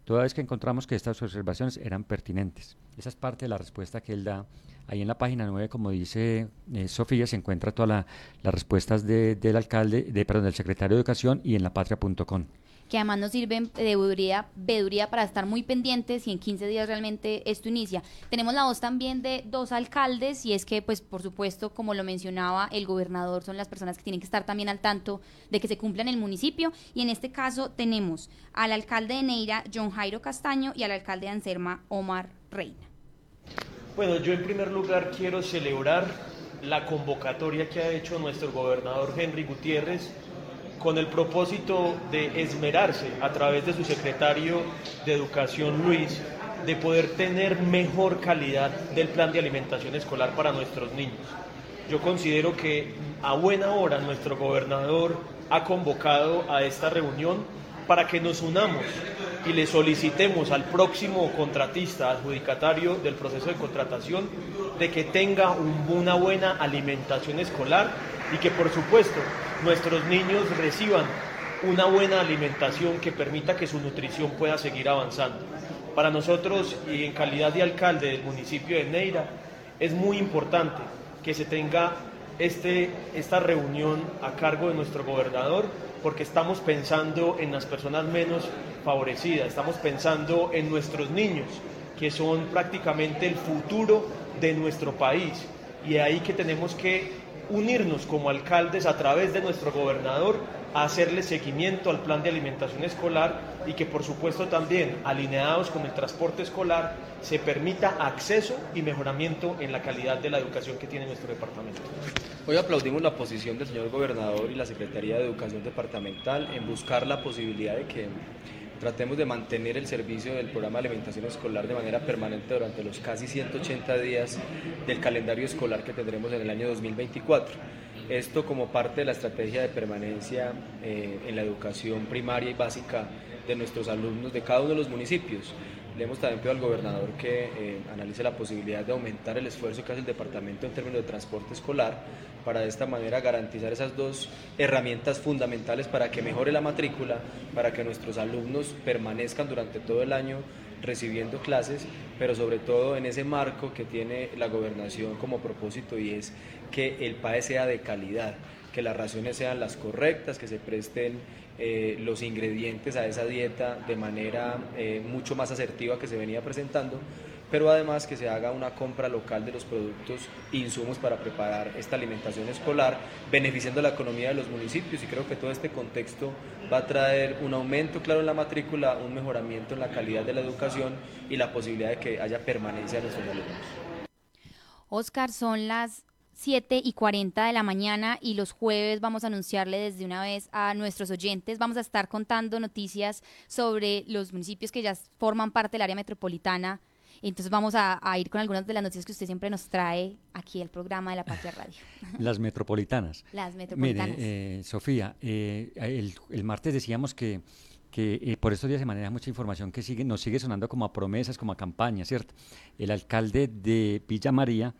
Speaker 10: toda vez que encontramos que estas observaciones eran pertinentes. Esa es parte de la respuesta que él da. Ahí en la página 9, como dice eh, Sofía, se encuentra todas las respuestas del alcalde, de, perdón, del secretario de Educación y en lapatria.com
Speaker 1: que además nos sirven de veeduría, para estar muy pendientes y en 15 días realmente esto inicia. Tenemos la voz también de dos alcaldes y es que, pues, por supuesto, como lo mencionaba el gobernador, son las personas que tienen que estar también al tanto de que se cumpla en el municipio y en este caso tenemos al alcalde de Neira, John Jairo Castaño, y al alcalde de Anserma, Omar Reina.
Speaker 12: Bueno, yo en primer lugar quiero celebrar la convocatoria que ha hecho nuestro gobernador Henry Gutiérrez con el propósito de esmerarse a través de su secretario de Educación Luis de poder tener mejor calidad del plan de alimentación escolar para nuestros niños. Yo considero que a buena hora nuestro gobernador ha convocado a esta reunión para que nos unamos y le solicitemos al próximo contratista, adjudicatario del proceso de contratación, de que tenga una buena alimentación escolar y que por supuesto nuestros niños reciban una buena alimentación que permita que su nutrición pueda seguir avanzando. Para nosotros y en calidad de alcalde del municipio de Neira es muy importante que se tenga este, esta reunión a cargo de nuestro gobernador porque estamos pensando en las personas menos favorecidas, estamos pensando en nuestros niños que son prácticamente el futuro de nuestro país y ahí que tenemos que unirnos como alcaldes a través de nuestro gobernador a hacerle seguimiento al plan de alimentación escolar y que por supuesto también alineados con el transporte escolar se permita acceso y mejoramiento en la calidad de la educación que tiene nuestro departamento.
Speaker 13: Hoy aplaudimos la posición del señor gobernador y la Secretaría de Educación Departamental en buscar la posibilidad de que tratemos de mantener el servicio del programa de alimentación escolar de manera permanente durante los casi 180 días del calendario escolar que tendremos en el año 2024. Esto como parte de la estrategia de permanencia eh, en la educación primaria y básica de nuestros alumnos de cada uno de los municipios. Le hemos también pedido al gobernador que eh, analice la posibilidad de aumentar el esfuerzo que hace el departamento en términos de transporte escolar para de esta manera garantizar esas dos herramientas fundamentales para que mejore la matrícula, para que nuestros alumnos permanezcan durante todo el año recibiendo clases, pero sobre todo en ese marco que tiene la gobernación como propósito y es que el PAE sea de calidad, que las raciones sean las correctas, que se presten eh, los ingredientes a esa dieta de manera eh, mucho más asertiva que se venía presentando pero además que se haga una compra local de los productos e insumos para preparar esta alimentación escolar, beneficiando la economía de los municipios y creo que todo este contexto va a traer un aumento claro en la matrícula, un mejoramiento en la calidad de la educación y la posibilidad de que haya permanencia de nuestros alumnos.
Speaker 1: Oscar, son las 7 y 40 de la mañana y los jueves vamos a anunciarle desde una vez a nuestros oyentes. Vamos a estar contando noticias sobre los municipios que ya forman parte del área metropolitana. Entonces vamos a, ir con algunas de las noticias que usted siempre nos trae aquí el programa de la Patria Radio.
Speaker 10: Las metropolitanas.
Speaker 1: Las metropolitanas.
Speaker 10: Mire, eh, Sofía, eh, el, martes decíamos que, que eh, por estos días se maneja mucha información que sigue, nos sigue sonando como a promesas, como a campañas, ¿cierto? El alcalde de Villa María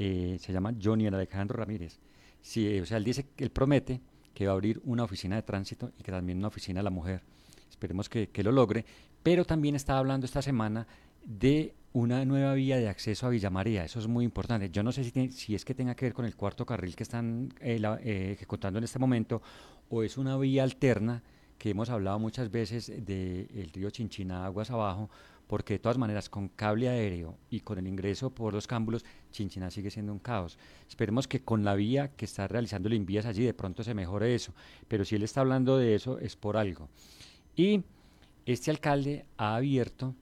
Speaker 10: eh, se llama Johnny Alejandro Ramírez. Sí, o sea, él dice, él promete que va a abrir una oficina de tránsito y que también una oficina de la mujer. Esperemos que, lo logre. Pero también estaba hablando esta semana de una nueva vía de acceso a Villa María. Eso es muy importante. Yo no sé si, es que tenga que ver con el cuarto carril que están eh, eh, ejecutando en este momento o es una vía alterna que hemos hablado muchas veces del río Chinchina aguas abajo, porque de todas maneras con cable aéreo y con el ingreso por los cámbulos, Chinchina sigue siendo un caos. Esperemos que con la vía que está realizando el Invías allí de pronto se mejore eso, pero si él está hablando de eso es por algo. Y este alcalde ha abierto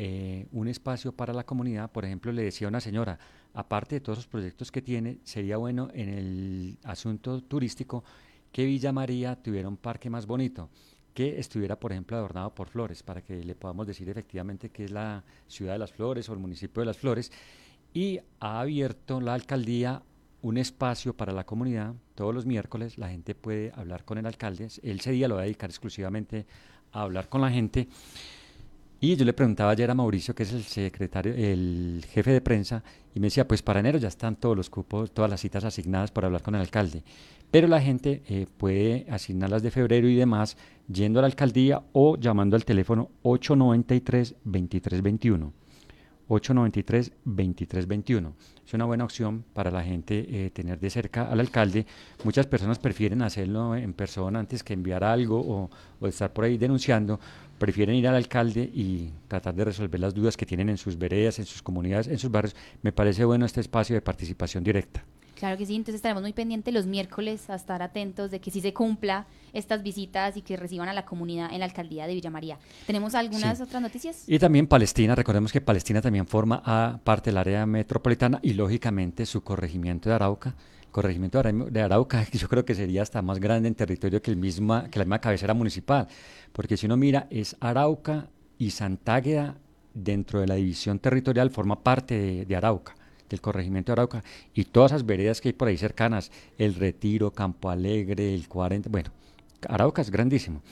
Speaker 10: eh, un espacio para la comunidad, por ejemplo, le decía a una señora, aparte de todos los proyectos que tiene, sería bueno en el asunto turístico que Villa María tuviera un parque más bonito que estuviera, por ejemplo, adornado por flores, para que le podamos decir efectivamente que es la ciudad de las flores o el municipio de las flores. Y ha abierto la alcaldía un espacio para la comunidad. Todos los miércoles la gente puede hablar con el alcalde. Él ese día lo va a dedicar exclusivamente a hablar con la gente. Y yo le preguntaba ayer a Mauricio, que es el secretario, el jefe de prensa, y me decía, pues para enero ya están todos los cupos, todas las citas asignadas para hablar con el alcalde. Pero la gente eh, puede asignarlas de febrero y demás yendo a la alcaldía o llamando al teléfono 893-2321. 893-2321. Es una buena opción para la gente eh, tener de cerca al alcalde. Muchas personas prefieren hacerlo en persona antes que enviar algo o, o estar por ahí denunciando. Prefieren ir al alcalde y tratar de resolver las dudas que tienen en sus veredas, en sus comunidades, en sus barrios. Me parece bueno este espacio de participación directa.
Speaker 1: Claro que sí, entonces estaremos muy pendientes los miércoles a estar atentos de que sí se cumpla estas visitas y que reciban a la comunidad en la alcaldía de Villa María. ¿Tenemos algunas otras noticias?
Speaker 10: Y también Palestina, recordemos que Palestina también forma a parte del área metropolitana y lógicamente su corregimiento de Arauca. Corregimiento de Arauca yo creo que sería hasta más grande en territorio que, el misma, que la misma cabecera municipal, porque si uno mira es Arauca y Santágueda dentro de la división territorial forma parte de Arauca del corregimiento de Arauca y todas esas veredas que hay por ahí cercanas, el Retiro, Campo Alegre, el 40, bueno, Arauca es grandísimo.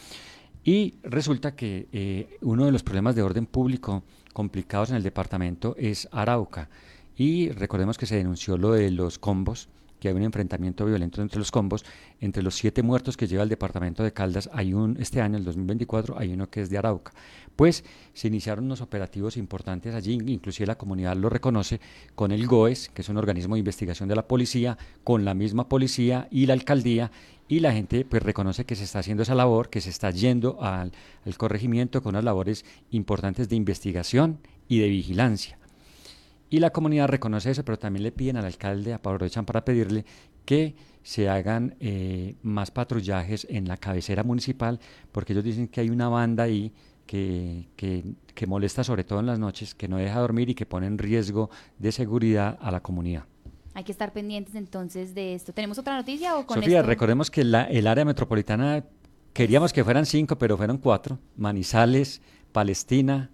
Speaker 10: Y resulta que eh, uno de los problemas de orden público complicados en el departamento es Arauca. Y recordemos que se denunció lo de los combos, que hay un enfrentamiento violento entre los combos. Entre los siete muertos que lleva el departamento de Caldas, hay un, este año, el 2024, hay uno que es de Arauca. Pues se iniciaron unos operativos importantes allí, inclusive la comunidad lo reconoce, con el GOES, que es un organismo de investigación de la policía, con la misma policía y la alcaldía, y la gente pues reconoce que se está haciendo esa labor, que se está yendo al, al corregimiento con unas labores importantes de investigación y de vigilancia. Y la comunidad reconoce eso, pero también le piden al alcalde, aprovechan para pedirle que se hagan eh, más patrullajes en la cabecera municipal, porque ellos dicen que hay una banda ahí que, que, que, molesta sobre todo en las noches, que no deja dormir y que pone en riesgo de seguridad a la comunidad.
Speaker 1: Hay que estar pendientes entonces de esto. ¿Tenemos otra noticia o con
Speaker 10: Sofía, recordemos que la, el área metropolitana, queríamos que fueran cinco, pero fueron cuatro. Manizales, Palestina,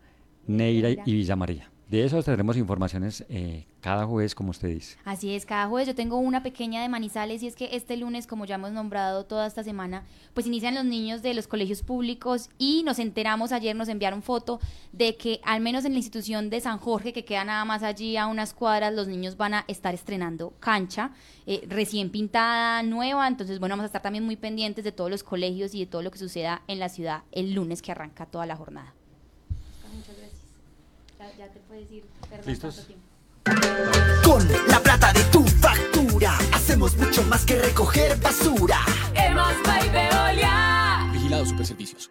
Speaker 10: Neira y Villa María. De eso tendremos informaciones eh, cada jueves, como usted dice.
Speaker 1: Así es, cada jueves. Yo tengo una pequeña de Manizales y es que este lunes, como ya hemos nombrado toda esta semana, pues inician los niños de los colegios públicos y nos enteramos ayer, nos enviaron foto de que al menos en la institución de San Jorge, que queda nada más allí a unas cuadras, los niños van a estar estrenando cancha eh, recién pintada, nueva, entonces bueno, vamos a estar también muy pendientes de todos los colegios y de todo lo que suceda en la ciudad el lunes que arranca toda la jornada
Speaker 6: ya te puedes ir. ¿Listos? Con la plata de tu factura, hacemos mucho más que recoger basura. Hemos
Speaker 14: Vigilado Superservicios.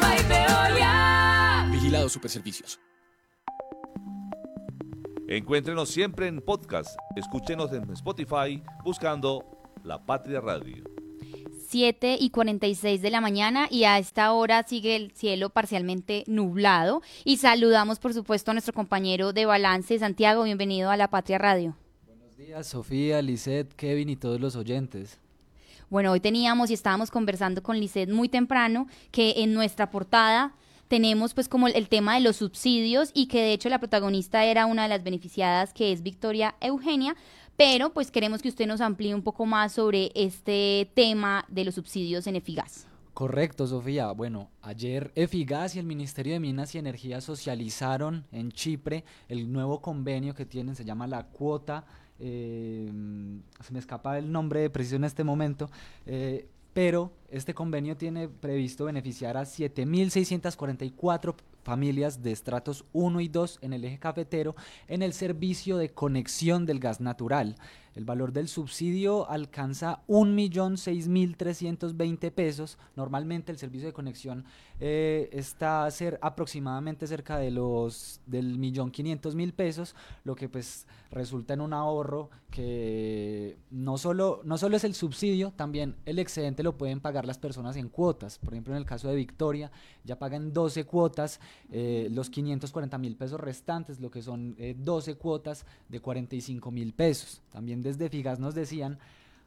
Speaker 15: Vigilado Superservicios.
Speaker 7: Encuéntrenos siempre en podcast. Escúchenos en Spotify buscando La Patria Radio.
Speaker 1: 7 y 46 de la mañana y a esta hora sigue el cielo parcialmente nublado y saludamos por supuesto a nuestro compañero de balance Santiago, bienvenido a La Patria Radio.
Speaker 16: Buenos días Sofía, Lisette, Kevin y todos los oyentes.
Speaker 1: Bueno, hoy teníamos y estábamos conversando con Lisette muy temprano que en nuestra portada tenemos pues como el tema de los subsidios y que de hecho la protagonista era una de las beneficiadas que es Victoria Eugenia, pero pues queremos que usted nos amplíe un poco más sobre este tema de los subsidios en Efigas.
Speaker 16: Correcto, Sofía. Bueno, ayer Efigas y el Ministerio de Minas y Energía socializaron en Chipre el nuevo convenio que tienen, se llama la cuota, eh, se me escapa el nombre preciso en este momento, eh, pero este convenio tiene previsto beneficiar a 7.644 familias de estratos 1 y 2 en el eje cafetero en el servicio de conexión del gas natural. El valor del subsidio alcanza 1.006.320 pesos. Normalmente el servicio de conexión eh, está a ser aproximadamente cerca de los del millón quinientos mil pesos, lo que pues resulta en un ahorro que no solo, no solo es el subsidio, también el excedente lo pueden pagar las personas en cuotas. Por ejemplo, en el caso de Victoria, ya pagan 12 cuotas, eh, los 540 mil pesos restantes, lo que son 12 eh, cuotas de 45 mil pesos. También desde Figas nos decían,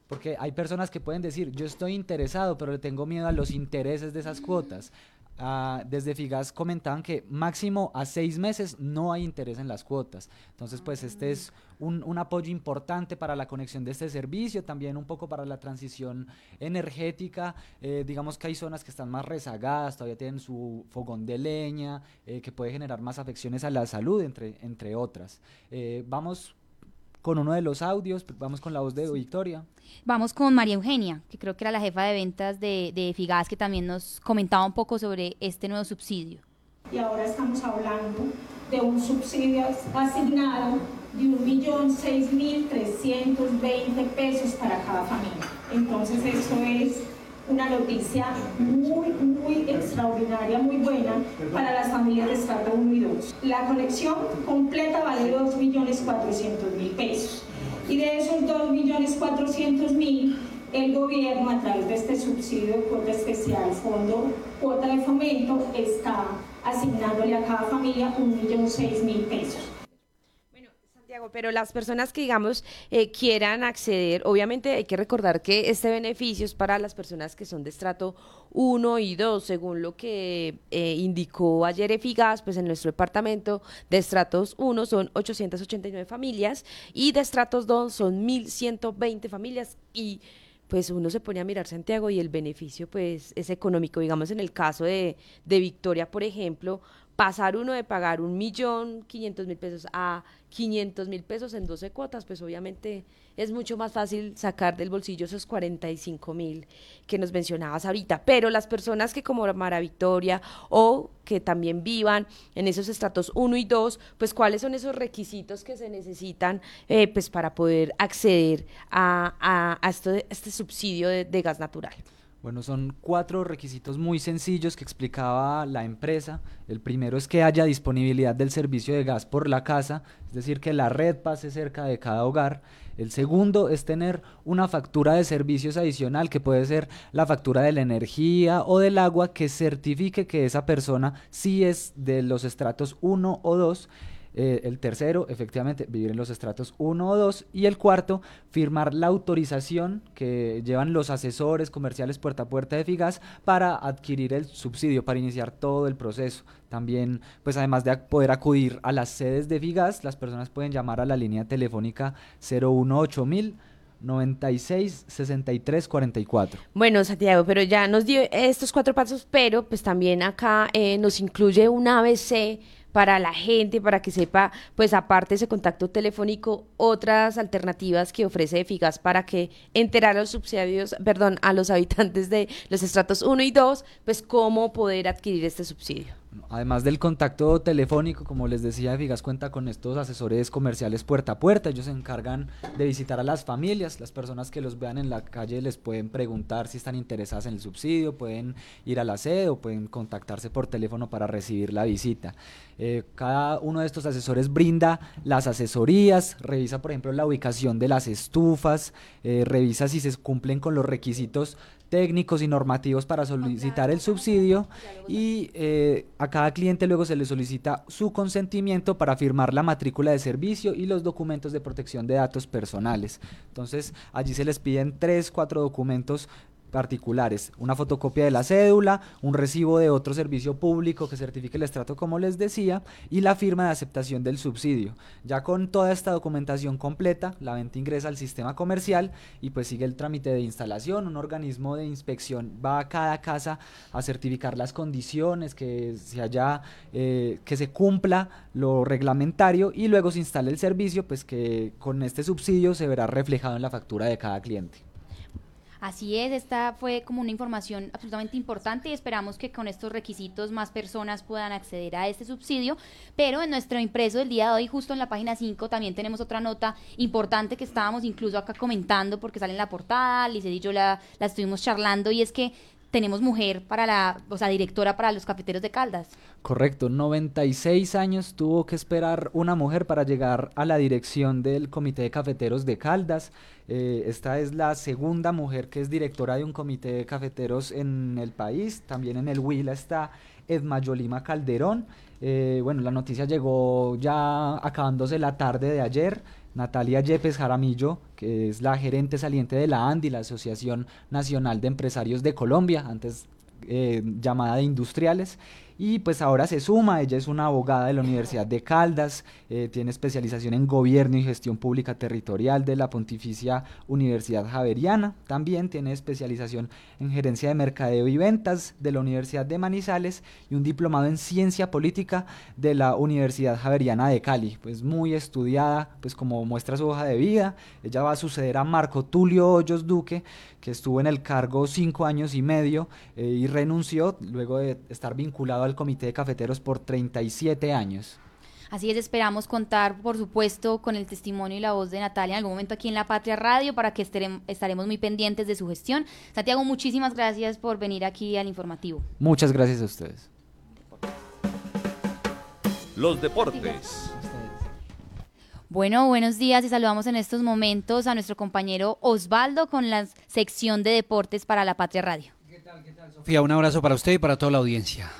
Speaker 16: porque hay personas que pueden decir, yo estoy interesado, pero le tengo miedo a los intereses de esas cuotas. Ah, desde Figas comentaban que máximo a seis meses no hay interés en las cuotas. Entonces, pues este es un, apoyo importante para la conexión de este servicio, también un poco para la transición energética. Eh, digamos que hay zonas que están más rezagadas, todavía tienen su fogón de leña, eh, que puede generar más afecciones a la salud, entre, entre otras. Eh, vamos con uno de los audios. Vamos con la voz de Victoria.
Speaker 1: Vamos con María Eugenia, que creo que era la jefa de ventas de, de Figas, que también nos comentaba un poco sobre este nuevo subsidio.
Speaker 17: Y ahora estamos hablando de un subsidio asignado de 1.006.320 pesos para cada familia. Entonces esto es una noticia muy, muy extraordinaria, muy buena para las familias de estrato 1 y 2. La conexión completa vale 2.400.000 pesos. Y de esos 2.400.000, el gobierno a través de este subsidio cuota especial, fondo cuota de fomento, está asignándole a cada familia 1.006.000 pesos
Speaker 5: pero las personas que, digamos, eh, quieran acceder, obviamente hay que recordar que este beneficio es para las personas que son de estrato 1 y 2, según lo que eh, indicó ayer EFIGAS, pues en nuestro departamento de estratos 1 son 889 familias y de estratos 2 son 1.120 familias y pues uno se pone a mirar Santiago y el beneficio pues es económico. Digamos en el caso de, de Victoria, por ejemplo, pasar uno de pagar un millón quinientos mil pesos a 500 mil pesos en 12 cuotas, pues obviamente es mucho más fácil sacar del bolsillo esos 45 mil que nos mencionabas ahorita. Pero las personas que como Mara Victoria o que también vivan en esos estratos 1 y 2, pues cuáles son esos requisitos que se necesitan eh, pues para poder acceder a, este, este, subsidio de gas natural.
Speaker 16: Bueno, son cuatro requisitos muy sencillos que explicaba la empresa. El primero es que haya disponibilidad del servicio de gas por la casa, es decir, que la red pase cerca de cada hogar. El segundo es tener una factura de servicios adicional, que puede ser la factura de la energía o del agua, que certifique que esa persona sí es de los estratos 1 o 2 eh, el tercero, efectivamente, vivir en los estratos 1 o 2. Y el cuarto, firmar la autorización que llevan los asesores comerciales puerta a puerta de Figas para adquirir el subsidio, para iniciar todo el proceso. También, pues además de poder acudir a las sedes de Figas, las personas pueden llamar a la línea telefónica 018000 96 63 44.
Speaker 5: Bueno, Santiago, pero ya nos dio estos cuatro pasos, pero pues también acá eh, nos incluye un ABC para la gente, para que sepa, pues aparte de ese contacto telefónico, otras alternativas que ofrece Efigas para que enterar a los subsidios, perdón, a los habitantes de los estratos 1 y 2, pues cómo poder adquirir este subsidio.
Speaker 16: Además del contacto telefónico, como les decía, Figas cuenta con estos asesores comerciales puerta a puerta. Ellos se encargan de visitar a las familias. Las personas que los vean en la calle les pueden preguntar si están interesadas en el subsidio, pueden ir a la sede o pueden contactarse por teléfono para recibir la visita. Eh, cada uno de estos asesores brinda las asesorías, revisa, por ejemplo, la ubicación de las estufas, eh, revisa si se cumplen con los requisitos técnicos y normativos para solicitar el subsidio y eh, a cada cliente luego se le solicita su consentimiento para firmar la matrícula de servicio y los documentos de protección de datos personales. Entonces allí se les piden tres, cuatro documentos particulares, una fotocopia de la cédula, un recibo de otro servicio público que certifique el estrato como les decía y la firma de aceptación del subsidio. Ya con toda esta documentación completa, la venta ingresa al sistema comercial y pues sigue el trámite de instalación, un organismo de inspección va a cada casa a certificar las condiciones, que se haya, eh, que se cumpla lo reglamentario y luego se instala el servicio, pues que con este subsidio se verá reflejado en la factura de cada cliente.
Speaker 1: Así es, esta fue como una información absolutamente importante y esperamos que con estos requisitos más personas puedan acceder a este subsidio. Pero en nuestro impreso del día de hoy, justo en la página 5, también tenemos otra nota importante que estábamos incluso acá comentando porque sale en la portada, Lice y yo la estuvimos charlando y es que tenemos mujer para la, o sea, directora para los cafeteros de Caldas.
Speaker 16: Correcto, 96 años tuvo que esperar una mujer para llegar a la dirección del Comité de Cafeteros de Caldas. Eh, esta es la segunda mujer que es directora de un comité de cafeteros en el país. También en el Huila está Edma Yolima Calderón. Eh, bueno, la noticia llegó ya acabándose la tarde de ayer. Natalia Yepes Jaramillo, que es la gerente saliente de la ANDI, la Asociación Nacional de Empresarios de Colombia, antes eh, llamada de industriales, y pues ahora se suma, ella es una abogada de la Universidad de Caldas, eh, tiene especialización en gobierno y gestión pública territorial de la Pontificia Universidad Javeriana, también tiene especialización en gerencia de mercadeo y ventas de la Universidad de Manizales y un diplomado en ciencia política de la Universidad Javeriana de Cali, pues muy estudiada, pues como muestra su hoja de vida, ella va a suceder a Marco Tulio Hoyos Duque, que estuvo en el cargo cinco años y medio eh, y renunció luego de estar vinculado al Comité de Cafeteros por 37 años.
Speaker 1: Así es, esperamos contar, por supuesto, con el testimonio y la voz de Natalia en algún momento aquí en La Patria Radio para que estaremos muy pendientes de su gestión. Santiago, muchísimas gracias por venir aquí al informativo.
Speaker 16: Muchas gracias a ustedes.
Speaker 7: Los deportes.
Speaker 1: Bueno, buenos días y saludamos en estos momentos a nuestro compañero Osvaldo con la sección de deportes para la Patria Radio.
Speaker 15: ¿Qué tal, qué tal, Sofía? Un abrazo para usted y para toda la audiencia.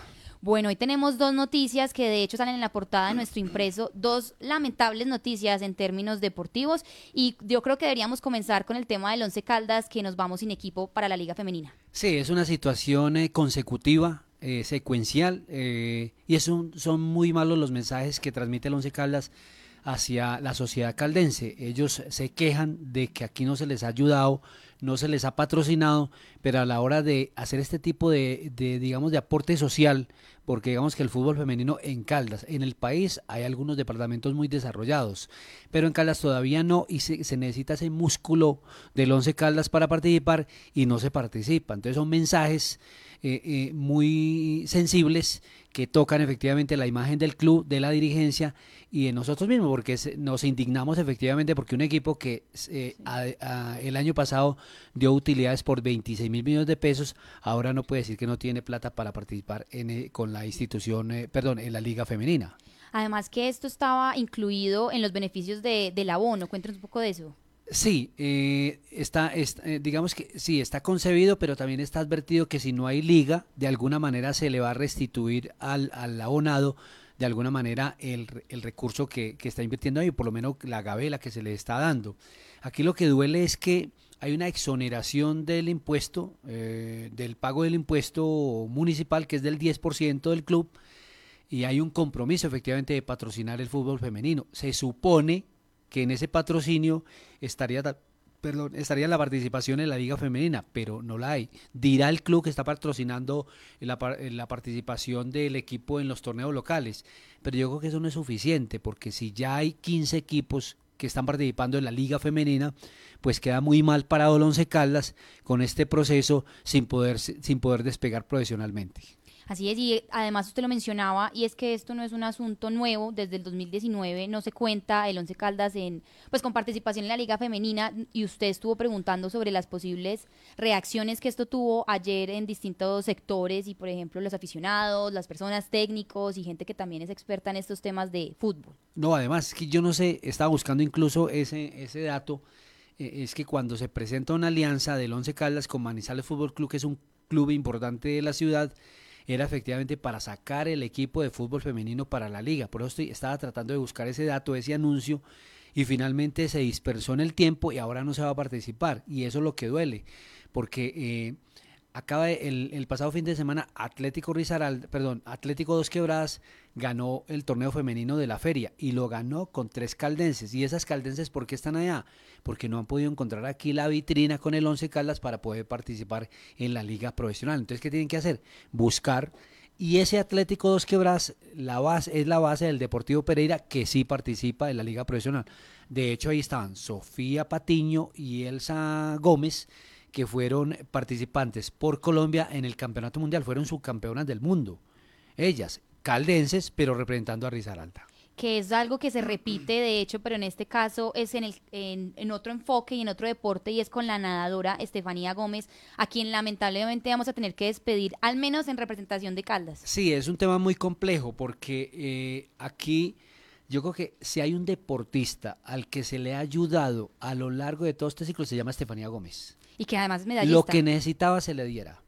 Speaker 1: Bueno, hoy tenemos dos noticias que de hecho salen en la portada de nuestro impreso, dos lamentables noticias en términos deportivos y yo creo que deberíamos comenzar con el tema del Once Caldas que nos vamos sin equipo para la Liga Femenina.
Speaker 15: Sí, es una situación eh, consecutiva, eh, secuencial eh, y es son muy malos los mensajes que transmite el Once Caldas hacia la sociedad caldense. Ellos se quejan de que aquí no se les ha ayudado, no se les ha patrocinado, pero a la hora de hacer este tipo de, digamos, de aporte social, porque digamos que el fútbol femenino en Caldas, en el país hay algunos departamentos muy desarrollados, pero en Caldas todavía no y se, se necesita ese músculo del 11 Caldas para participar y no se participa. Entonces son mensajes eh, eh, muy sensibles que tocan efectivamente la imagen del club, de la dirigencia y de nosotros mismos, porque nos indignamos efectivamente porque un equipo que eh, el año pasado dio utilidades por 26 mil millones de pesos, ahora no puede decir que no tiene plata para participar en, con la institución, perdón, en la liga femenina.
Speaker 1: Además que esto estaba incluido en los beneficios de, del abono, cuéntanos un poco de eso.
Speaker 15: Sí, eh, está, eh, digamos que sí, está concebido, pero también está advertido que si no hay liga, de alguna manera se le va a restituir al, al abonado de alguna manera el, el recurso que, que, está invirtiendo ahí, por lo menos la gabela que se le está dando. Aquí lo que duele es que hay una exoneración del impuesto, eh, del pago del impuesto municipal, que es del 10% del club, y hay un compromiso efectivamente de patrocinar el fútbol femenino. Se supone que en ese patrocinio estaría perdón, estaría la participación en la liga femenina, pero no la hay. Dirá el club que está patrocinando la, la, participación del equipo en los torneos locales, pero yo creo que eso no es suficiente, porque si ya hay 15 equipos que están participando en la liga femenina, pues queda muy mal parado el Once Caldas con este proceso sin poder, sin poder despegar profesionalmente.
Speaker 1: Así es, y además usted lo mencionaba, y es que esto no es un asunto nuevo, desde el 2019 no se cuenta el Once Caldas en, pues con participación en la Liga Femenina, y usted estuvo preguntando sobre las posibles reacciones que esto tuvo ayer en distintos sectores, y por ejemplo los aficionados, las personas técnicos y gente que también es experta en estos temas de fútbol.
Speaker 15: No, además, que yo no sé, estaba buscando incluso ese, ese dato, eh, es que cuando se presenta una alianza del Once Caldas con Manizales Fútbol Club, que es un club importante de la ciudad, era efectivamente para sacar el equipo de fútbol femenino para la liga. Por eso estoy, estaba tratando de buscar ese dato, ese anuncio, y finalmente se dispersó en el tiempo y ahora no se va a participar. Y eso es lo que duele, porque eh, acaba el, pasado fin de semana Atlético Rizaral, perdón, Atlético Dos Quebradas ganó el torneo femenino de la feria y lo ganó con tres caldenses. ¿Y esas caldenses por qué están allá? Porque no han podido encontrar aquí la vitrina con el Once Caldas para poder participar en la liga profesional. Entonces, ¿qué tienen que hacer? Buscar y ese Atlético Dos Quebradas la base, es la base del Deportivo Pereira que sí participa en la liga profesional. De hecho, ahí estaban Sofía Patiño y Elsa Gómez que fueron participantes por Colombia en el Campeonato Mundial, fueron subcampeonas del mundo. Ellas, caldenses, pero representando a Risaralda
Speaker 1: que es algo que se repite, de hecho, pero en este caso es en, el, en, otro enfoque y en otro deporte, y es con la nadadora Estefanía Gómez, a quien lamentablemente vamos a tener que despedir, al menos en representación de Caldas.
Speaker 15: Sí, es un tema muy complejo, porque eh, aquí yo creo que si hay un deportista al que se le ha ayudado a lo largo de todo este ciclo, se llama Estefanía Gómez.
Speaker 1: Y que además.
Speaker 15: Lo que necesitaba se le diera.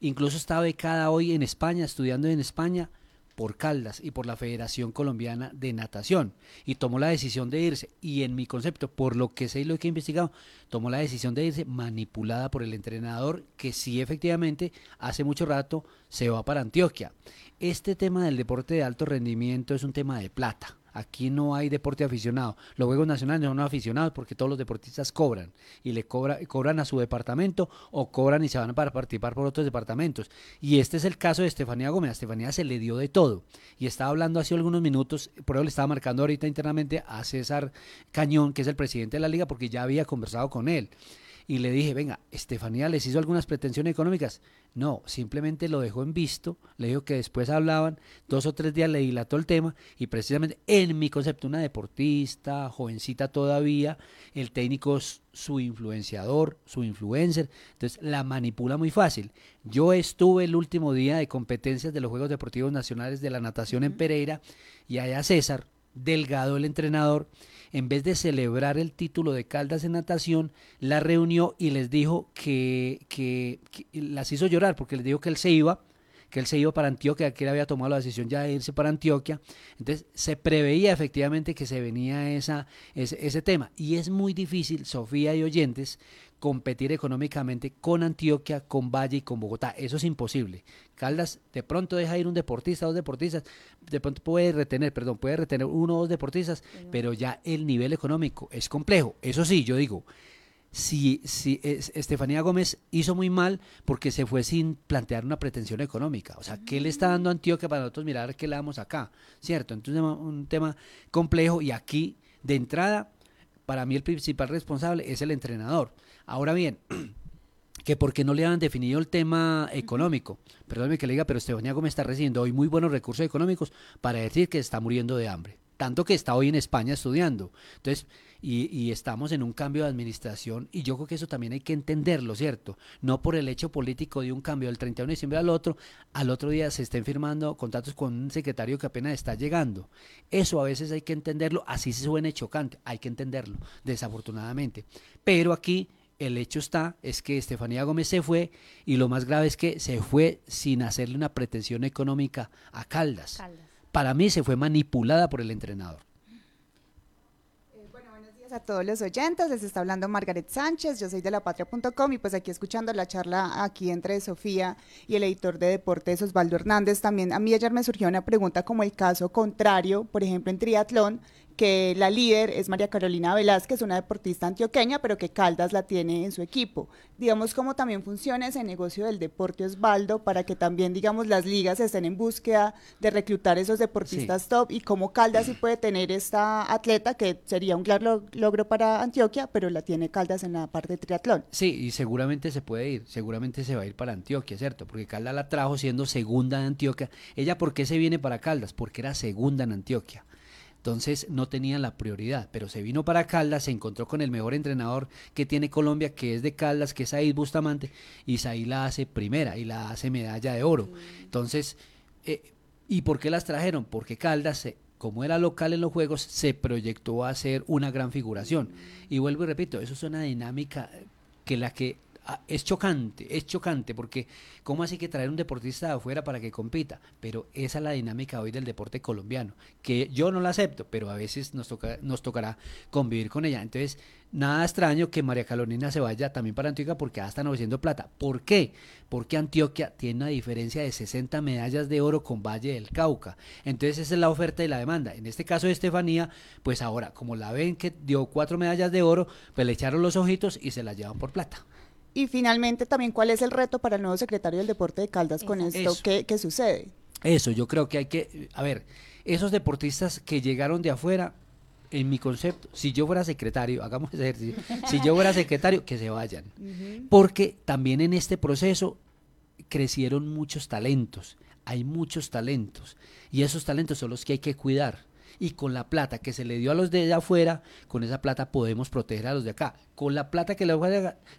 Speaker 15: Incluso está becada hoy en España, estudiando en España por Caldas y por la Federación Colombiana de Natación. Y tomó la decisión de irse. Y en mi concepto, por lo que sé y lo que he investigado, tomó la decisión de irse manipulada por el entrenador que sí efectivamente hace mucho rato se va para Antioquia. Este tema del deporte de alto rendimiento es un tema de plata Aquí no hay deporte aficionado. Los Juegos Nacionales no son aficionados porque todos los deportistas cobran y le cobra, cobran a su departamento o cobran y se van para participar por otros departamentos. Y este es el caso de Estefanía Gómez. Estefanía se le dio de todo. Y estaba hablando hace algunos minutos, por eso le estaba marcando ahorita internamente a César Cañón, que es el presidente de la liga, porque ya había conversado con él y le dije, venga, Estefanía les hizo algunas pretensiones económicas. No, simplemente lo dejó en visto, le dijo que después hablaban, dos o tres días le dilató el tema y precisamente en mi concepto, una deportista, jovencita todavía, el técnico es su influenciador, su influencer, entonces la manipula muy fácil. Yo estuve el último día de competencias de los Juegos Deportivos Nacionales de la Natación en Pereira y allá César, Delgado, el entrenador, en vez de celebrar el título de Caldas en natación, la reunió y les dijo que, que, las hizo llorar porque les dijo que él se iba, que él se iba para Antioquia, que él había tomado la decisión ya de irse para Antioquia. Entonces se preveía efectivamente que se venía esa, ese, ese tema. Y es muy difícil, Sofía y oyentes, competir económicamente con Antioquia, con Valle y con Bogotá. Eso es imposible. Caldas de pronto deja ir un deportista, dos deportistas, de pronto puede retener, perdón, puede retener uno o dos deportistas, pero ya el nivel económico es complejo. Eso sí, yo digo, si, si Estefanía Gómez hizo muy mal porque se fue sin plantear una pretensión económica. O sea, ¿qué le está dando Antioquia para nosotros mirar qué le damos acá? ¿Cierto? Entonces, un tema complejo y aquí, de entrada, para mí el principal responsable es el entrenador. Ahora bien, que porque no le han definido el tema económico. Perdóneme que le diga, pero Estefanía Gómez está recibiendo hoy muy buenos recursos económicos para decir que está muriendo de hambre. Tanto que está hoy en España estudiando. Entonces, y, estamos en un cambio de administración y yo creo que eso también hay que entenderlo, ¿cierto? No por el hecho político de un cambio del 31 de diciembre al otro, al otro día se estén firmando contratos con un secretario que apenas está llegando. Eso a veces hay que entenderlo, así se suene chocante, hay que entenderlo, desafortunadamente. Pero aquí el hecho está, es que Estefanía Gómez se fue y lo más grave es que se fue sin hacerle una pretensión económica a Caldas. Para mí se fue manipulada por el entrenador.
Speaker 18: A todos los oyentes, les está hablando Margaret Sánchez, yo soy de lapatria.com y pues aquí escuchando la charla aquí entre Sofía y el editor de deportes Osvaldo Hernández, también a mí ayer me surgió una pregunta como el caso contrario, por ejemplo en triatlón, que la líder es María Carolina Velázquez, una deportista antioqueña, pero que Caldas la tiene en su equipo. Digamos cómo también funciona ese negocio del deporte Osvaldo para que también, digamos, las ligas estén en búsqueda de reclutar esos deportistas top y cómo Caldas sí puede tener esta atleta que sería un claro logro para Antioquia, pero la tiene Caldas en la parte de triatlón.
Speaker 15: Sí, y seguramente se puede ir, seguramente se va a ir para Antioquia, ¿cierto? Porque Caldas la trajo siendo segunda en Antioquia. Ella, ¿por qué se viene para Caldas? Porque era segunda en Antioquia. Entonces no tenía la prioridad, pero se vino para Caldas, se encontró con el mejor entrenador que tiene Colombia, que es de Caldas, que es Said Bustamante, y Said la hace primera y la hace medalla de oro. Entonces, eh, ¿y por qué las trajeron? Porque Caldas, como era local en los Juegos, se proyectó a hacer una gran figuración. Y vuelvo y repito, eso es una dinámica que la que es chocante, es chocante, porque ¿cómo así que traer un deportista de afuera para que compita? Pero esa es la dinámica hoy del deporte colombiano, que yo no la acepto, pero a veces nos, toca, nos tocará convivir con ella. Entonces, nada extraño que María Carolina se vaya también para Antioquia porque ya están ofreciendo plata. ¿Por qué? Porque Antioquia tiene una diferencia de 60 medallas de oro con Valle del Cauca. Entonces esa es la oferta y la demanda. En este caso de Estefanía, pues ahora, como la ven que dio cuatro medallas de oro, pues le echaron los ojitos y se la llevan por plata.
Speaker 18: Y finalmente también, ¿cuál es el reto para el nuevo secretario del Deporte de Caldas con esto que, sucede?
Speaker 15: Eso, yo creo que hay que, a ver, esos deportistas que llegaron de afuera, en mi concepto, si yo fuera secretario, hagamos ese ejercicio, si yo fuera secretario, que se vayan. Porque también en este proceso crecieron muchos talentos, hay muchos talentos, y esos talentos son los que hay que cuidar y con la plata que se le dio a los de afuera, con esa plata podemos proteger a los de acá. Con la plata que le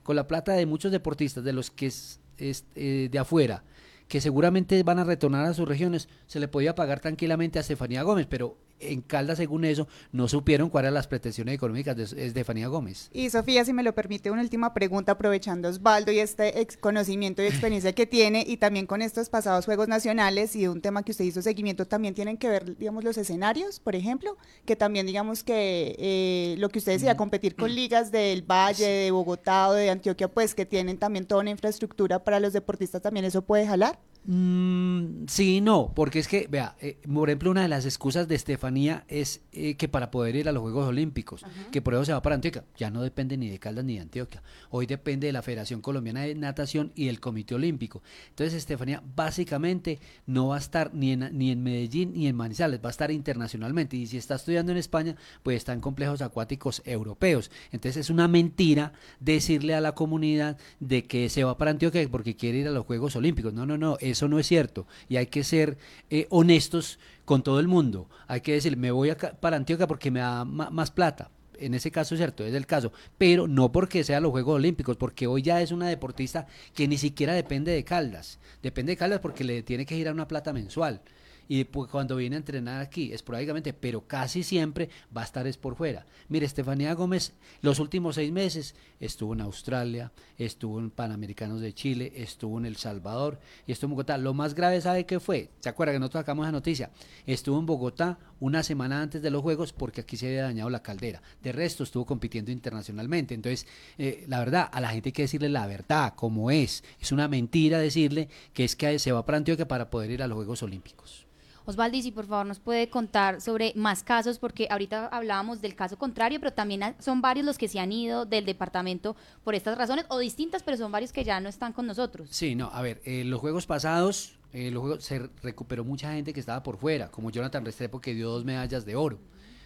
Speaker 15: con la plata de muchos deportistas, de los que es, eh, de afuera, que seguramente van a retornar a sus regiones, se le podía pagar tranquilamente a Estefanía Gómez, pero en Caldas, según eso, no supieron cuáles eran las pretensiones económicas de Estefanía Gómez.
Speaker 18: Y Sofía, si me lo permite, una última pregunta, aprovechando Osvaldo y este conocimiento y experiencia que tiene, y también con estos pasados Juegos Nacionales y un tema que usted hizo seguimiento, también tienen que ver, digamos, los escenarios, por ejemplo, que también, digamos, que eh, lo que usted decía, competir con ligas del Valle, de Bogotá o de Antioquia, pues que tienen también toda una infraestructura para los deportistas, también eso puede jalar.
Speaker 15: Mm, sí, no, porque es que, vea, eh, por ejemplo, una de las excusas de Estefanía es eh, que para poder ir a los Juegos Olímpicos, que por eso se va para Antioquia, ya no depende ni de Caldas ni de Antioquia. Hoy depende de la Federación Colombiana de Natación y del Comité Olímpico. Entonces, Estefanía básicamente no va a estar ni en, ni en Medellín ni en Manizales, va a estar internacionalmente. Y si está estudiando en España, pues está en complejos acuáticos europeos. Entonces, es una mentira decirle a la comunidad de que se va para Antioquia porque quiere ir a los Juegos Olímpicos. No, no, no eso no es cierto. Y hay que ser eh, honestos con todo el mundo. Hay que decir, me voy para Antioquia porque me da más plata. En ese caso es cierto, es el caso. Pero no porque sea los Juegos Olímpicos, porque hoy ya es una deportista que ni siquiera depende de Caldas. Depende de Caldas porque le tiene que girar una plata mensual y pues cuando viene a entrenar aquí, esporádicamente, pero casi siempre va a estar es por fuera. Mire, Estefanía Gómez, los últimos seis meses estuvo en Australia, estuvo en Panamericanos de Chile, estuvo en El Salvador y estuvo en Bogotá. Lo más grave, ¿sabe qué fue? ¿Se acuerda que nosotros sacamos esa noticia? Estuvo en Bogotá una semana antes de los Juegos porque aquí se había dañado la caldera. De resto, estuvo compitiendo internacionalmente. Entonces, eh, la verdad, a la gente hay que decirle la verdad, como es. Es una mentira decirle que es que se va para Antioquia para poder ir a los Juegos Olímpicos.
Speaker 1: Osvaldi, si por favor nos puede contar sobre más casos, porque ahorita hablábamos del caso contrario, pero también son varios los que se han ido del departamento por estas razones, o distintas, pero son varios que ya no están con nosotros.
Speaker 15: Sí, no, a ver, eh, los juegos pasados, eh, se recuperó mucha gente que estaba por fuera, como Jonathan Restrepo, que dio dos medallas de oro,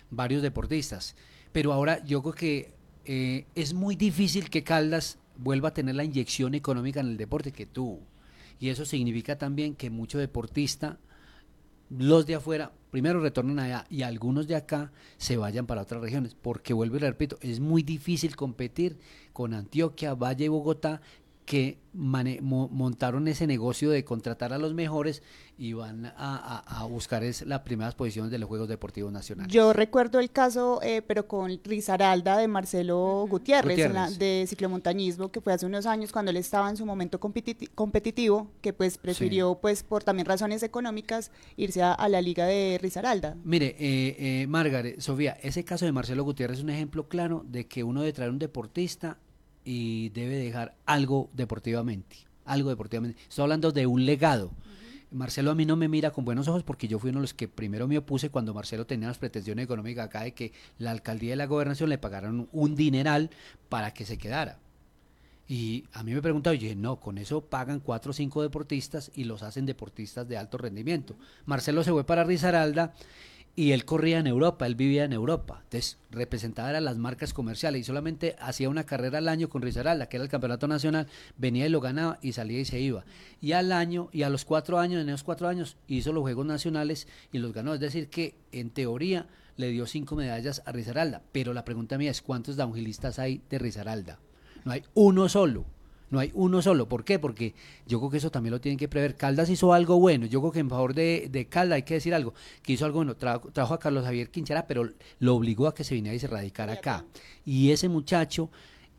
Speaker 15: varios deportistas. Pero ahora yo creo que eh, es muy difícil que Caldas vuelva a tener la inyección económica en el deporte que tuvo. Y eso significa también que mucho deportista los de afuera primero retornan allá y algunos de acá se vayan para otras regiones, porque vuelvo y repito, es muy difícil competir con Antioquia, Valle y Bogotá, que montaron ese negocio de contratar a los mejores y van a, buscar es las primeras posiciones de los Juegos Deportivos Nacionales.
Speaker 18: Yo recuerdo el caso, eh, pero con Rizaralda de Marcelo Gutiérrez, de ciclomontañismo, que fue hace unos años cuando él estaba en su momento competitivo, que pues prefirió, pues por también razones económicas, irse a, la liga de Rizaralda.
Speaker 15: Mire, eh, eh, Margaret, Sofía, ese caso de Marcelo Gutiérrez es un ejemplo claro de que uno debe traer un deportista y debe dejar algo deportivamente, algo deportivamente. Estoy hablando de un legado. Marcelo a mí no me mira con buenos ojos porque yo fui uno de los que primero me opuse cuando Marcelo tenía las pretensiones económicas acá de que la alcaldía y la gobernación le pagaran un dineral para que se quedara. Y a mí me preguntaba, yo dije, no, con eso pagan cuatro o cinco deportistas y los hacen deportistas de alto rendimiento. Marcelo se fue para Risaralda y él corría en Europa, él vivía en Europa, entonces representaba las marcas comerciales y solamente hacía una carrera al año con Risaralda, que era el campeonato nacional, venía y lo ganaba y salía y se iba. Y al año, y a los cuatro años, en esos cuatro años, hizo los Juegos Nacionales y los ganó. Es decir, que en teoría le dio cinco medallas a Risaralda, pero la pregunta mía es, ¿cuántos downhillistas hay de Risaralda? No hay uno solo. No hay uno solo. ¿Por qué? Porque yo creo que eso también lo tienen que prever. Caldas hizo algo bueno. Yo creo que en favor de, de Caldas hay que decir algo. Que hizo algo bueno. trajo a Carlos Javier Quinchara, pero lo obligó a que se viniera y se radicara acá. Y ese muchacho,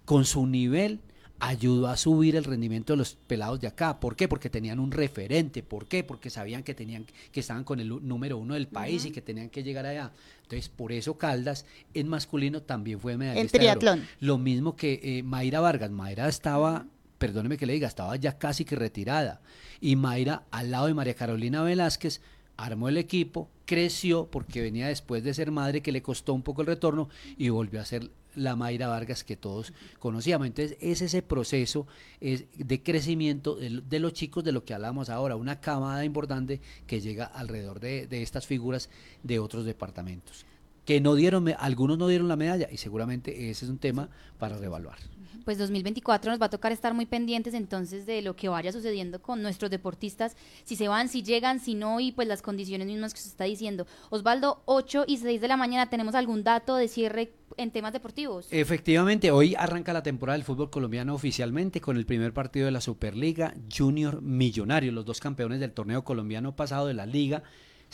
Speaker 15: con su nivel, ayudó a subir el rendimiento de los pelados de acá. ¿Por qué? Porque tenían un referente. ¿Por qué? Porque sabían que tenían que estaban con el número uno del país y que tenían que llegar allá. Entonces, por eso Caldas en masculino también fue medallista.
Speaker 18: En triatlón.
Speaker 15: Lo mismo que eh, Mayra Vargas. Mayra estaba, perdóneme que le diga, estaba ya casi que retirada. Y Mayra, al lado de María Carolina Velázquez, armó el equipo, creció porque venía después de ser madre que le costó un poco el retorno y volvió a ser la Mayra Vargas que todos conocíamos. Entonces es ese proceso es de crecimiento de, los chicos de lo que hablamos ahora, una camada importante que llega alrededor de, de estas figuras de otros departamentos. Que no dieron, algunos no dieron la medalla y seguramente ese es un tema para reevaluar
Speaker 1: pues 2024 nos va a tocar estar muy pendientes entonces de lo que vaya sucediendo con nuestros deportistas, si se van, si llegan, si no, y pues las condiciones mismas que se está diciendo. Osvaldo, 8 y 6 de la mañana, ¿tenemos algún dato de cierre en temas deportivos?
Speaker 15: Efectivamente, hoy arranca la temporada del fútbol colombiano oficialmente con el primer partido de la Superliga Junior Millonario, los dos campeones del torneo colombiano pasado de la liga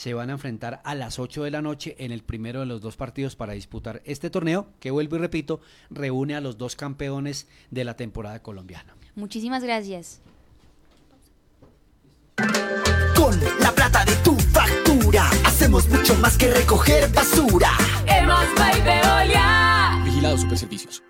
Speaker 15: se van a enfrentar a las 8 de la noche en el primero de los dos partidos para disputar este torneo, que vuelvo y repito, reúne a los dos campeones de la temporada colombiana.
Speaker 1: Muchísimas gracias.
Speaker 6: Con la plata de tu factura, hacemos mucho más que recoger basura.
Speaker 14: Hemos
Speaker 2: Vigilado Superservicios.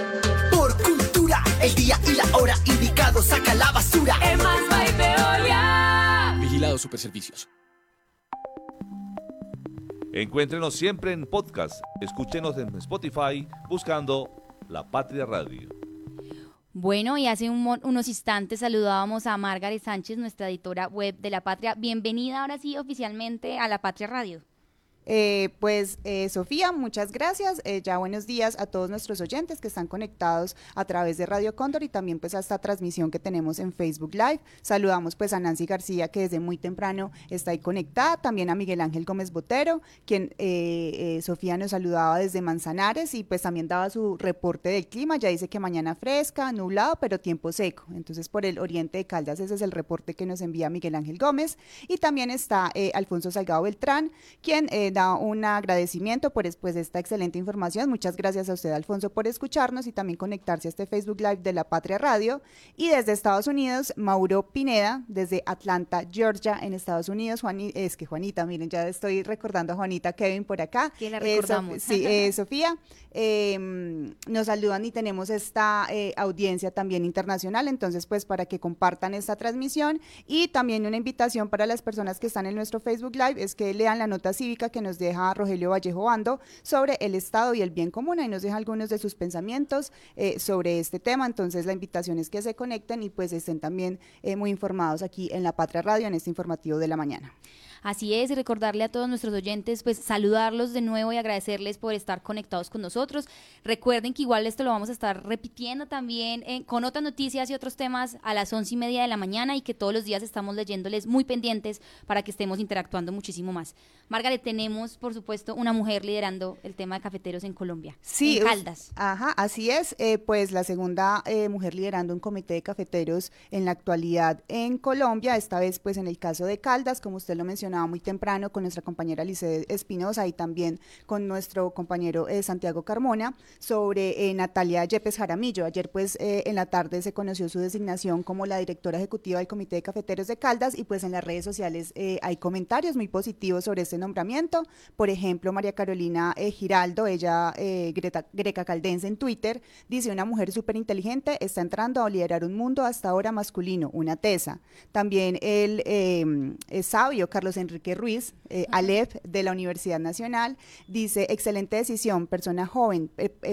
Speaker 6: el día y la hora indicado, saca la basura.
Speaker 14: Es más Veolia.
Speaker 2: Vigilado Superservicios.
Speaker 7: Encuéntrenos siempre en podcast. Escúchenos en Spotify buscando La Patria Radio.
Speaker 1: Bueno, y hace unos instantes saludábamos a Margaret Sánchez, nuestra editora web de La Patria. Bienvenida ahora sí oficialmente a La Patria Radio.
Speaker 18: Eh, pues eh, Sofía, muchas gracias. Eh, ya buenos días a todos nuestros oyentes que están conectados a través de Radio Cóndor y también pues a esta transmisión que tenemos en Facebook Live. Saludamos pues a Nancy García que desde muy temprano está ahí conectada, también a Miguel Ángel Gómez Botero, quien Sofía nos saludaba desde Manzanares y pues también daba su reporte del clima. Ya dice que mañana fresca, nublado, pero tiempo seco. Entonces por el oriente de Caldas ese es el reporte que nos envía Miguel Ángel Gómez. Y también está Alfonso Salgado Beltrán, quien da un agradecimiento por después de esta excelente información. Muchas gracias a usted, Alfonso, por escucharnos y también conectarse a este Facebook Live de La Patria Radio. Y desde Estados Unidos, Mauro Pineda, desde Atlanta, Georgia, en Estados Unidos. Juan, es que Juanita, miren, ya estoy recordando a Juanita Kevin por acá.
Speaker 1: Que la recordamos.
Speaker 18: sí, eh, Sofía. Em, nos saludan y tenemos esta eh, audiencia también internacional, entonces pues para que compartan esta transmisión y también una invitación para las personas que están en nuestro Facebook Live es que lean la nota cívica que nos deja Rogelio Vallejo Bando sobre el Estado y el bien común y nos deja algunos de sus pensamientos eh, sobre este tema, entonces la invitación es que se conecten y pues estén también eh, muy informados aquí en La Patria Radio en este informativo de la mañana.
Speaker 1: Así es, y recordarle a todos nuestros oyentes, pues saludarlos de nuevo y agradecerles por estar conectados con nosotros. Recuerden que igual esto lo vamos a estar repitiendo también eh, con otras noticias y otros temas a las once y media de la mañana y que todos los días estamos leyéndoles muy pendientes para que estemos interactuando muchísimo más. Margaret, tenemos, por supuesto, una mujer liderando el tema de cafeteros en Colombia.
Speaker 18: Sí.
Speaker 1: En Caldas.
Speaker 18: Ajá, así es. Eh, pues la segunda eh, mujer liderando un comité de cafeteros en la actualidad en Colombia, esta vez pues en el caso de Caldas, como usted lo mencionó muy temprano con nuestra compañera Lice Espinosa y también con nuestro compañero eh, Santiago Carmona sobre eh, Natalia Yepes Jaramillo. Ayer pues eh, en la tarde se conoció su designación como la directora ejecutiva del Comité de Cafeteros de Caldas y pues en las redes sociales hay comentarios muy positivos sobre este nombramiento. Por ejemplo, María Carolina Giraldo, ella greca caldense en Twitter, dice una mujer súper inteligente está entrando a liderar un mundo hasta ahora masculino, una tesa. También el sabio Carlos Enrique Ruiz, Aleph de la Universidad Nacional, dice excelente decisión, persona joven,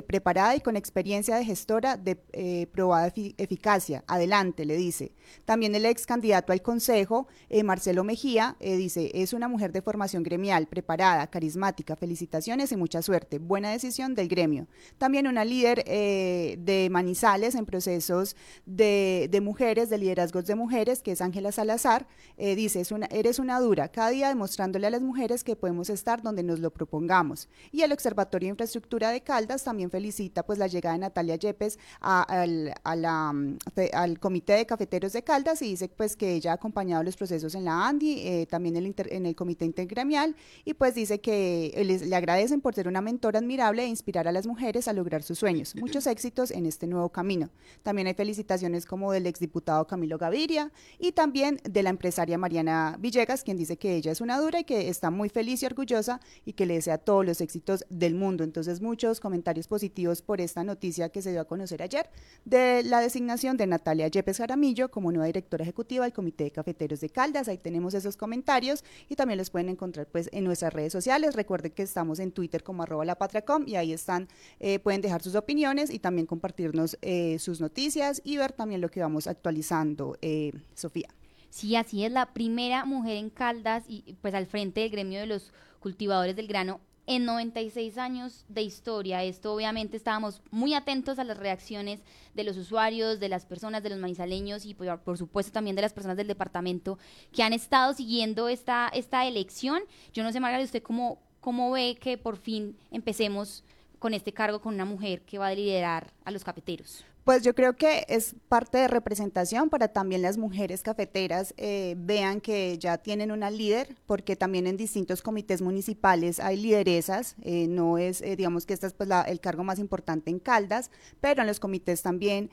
Speaker 18: preparada y con experiencia de gestora de eh, probada eficacia. Adelante, le dice. También el ex candidato al Consejo, eh, Marcelo Mejía, eh, dice, es una mujer de formación gremial, preparada, carismática, felicitaciones y mucha suerte. Buena decisión del gremio. También una líder de Manizales en procesos de, mujeres, de liderazgos de mujeres, que es Ángela Salazar, dice, es una, eres una dura, cada día demostrándole a las mujeres que podemos estar donde nos lo propongamos. Y el Observatorio de Infraestructura de Caldas también felicita pues la llegada de Natalia Yepes al, al Comité de Cafeteros de Caldas y dice pues que ella ha acompañado los procesos en la ANDI, eh, también el en el Comité Intergremial y pues dice que le agradecen por ser una mentora admirable e inspirar a las mujeres a lograr sus sueños. Muchos éxitos en este nuevo camino. También hay felicitaciones como del exdiputado Camilo Gaviria y también de la empresaria Mariana Villegas, quien dice que ella es una dura y que está muy feliz y orgullosa y que le desea todos los éxitos del mundo. Entonces, muchos comentarios positivos por esta noticia que se dio a conocer ayer de la designación de Natalia Yepes Jaramillo como nueva directora ejecutiva del Comité de Cafeteros de Caldas. Ahí tenemos esos comentarios y también los pueden encontrar pues en nuestras redes sociales. Recuerden que estamos en Twitter como arroba lapatracom y ahí están, eh, pueden dejar sus opiniones y también compartirnos eh, sus noticias y ver también lo que vamos actualizando, eh, Sofía.
Speaker 1: Sí, así es, la primera mujer en Caldas y pues al frente del gremio de los cultivadores del grano en 96 años de historia. Esto obviamente estábamos muy atentos a las reacciones de los usuarios, de las personas, de los manizaleños y por, por, supuesto también de las personas del departamento que han estado siguiendo esta, esta elección. Yo no sé, Margarita, usted cómo, cómo ve que por fin empecemos con este cargo con una mujer que va a liderar a los cafeteros.
Speaker 18: Pues yo creo que es parte de representación para también las mujeres cafeteras eh, vean que ya tienen una líder, porque también en distintos comités municipales hay lideresas, eh, no es, eh, digamos que este es pues el cargo más importante en Caldas, pero en los comités también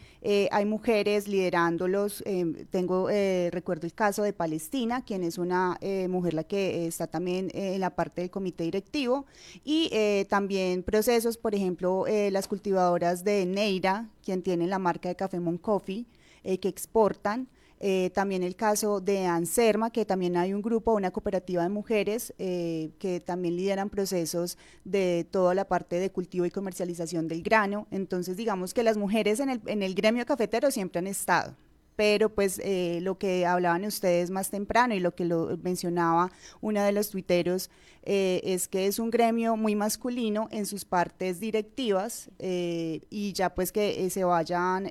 Speaker 18: hay mujeres liderándolos. tengo, recuerdo el caso de Palestina, quien es una mujer la que está también en la parte del comité directivo, y también procesos, por ejemplo, las cultivadoras de Neira, quien tiene la marca de Café Mon Coffee, eh, que exportan. Eh, también el caso de Anserma, que también hay un grupo, una cooperativa de mujeres eh, que también lideran procesos de toda la parte de cultivo y comercialización del grano. Entonces, digamos que las mujeres en el, en el gremio cafetero siempre han estado pero pues lo que hablaban ustedes más temprano y lo que lo mencionaba una de los tuiteros es que es un gremio muy masculino en sus partes directivas y ya pues que se vayan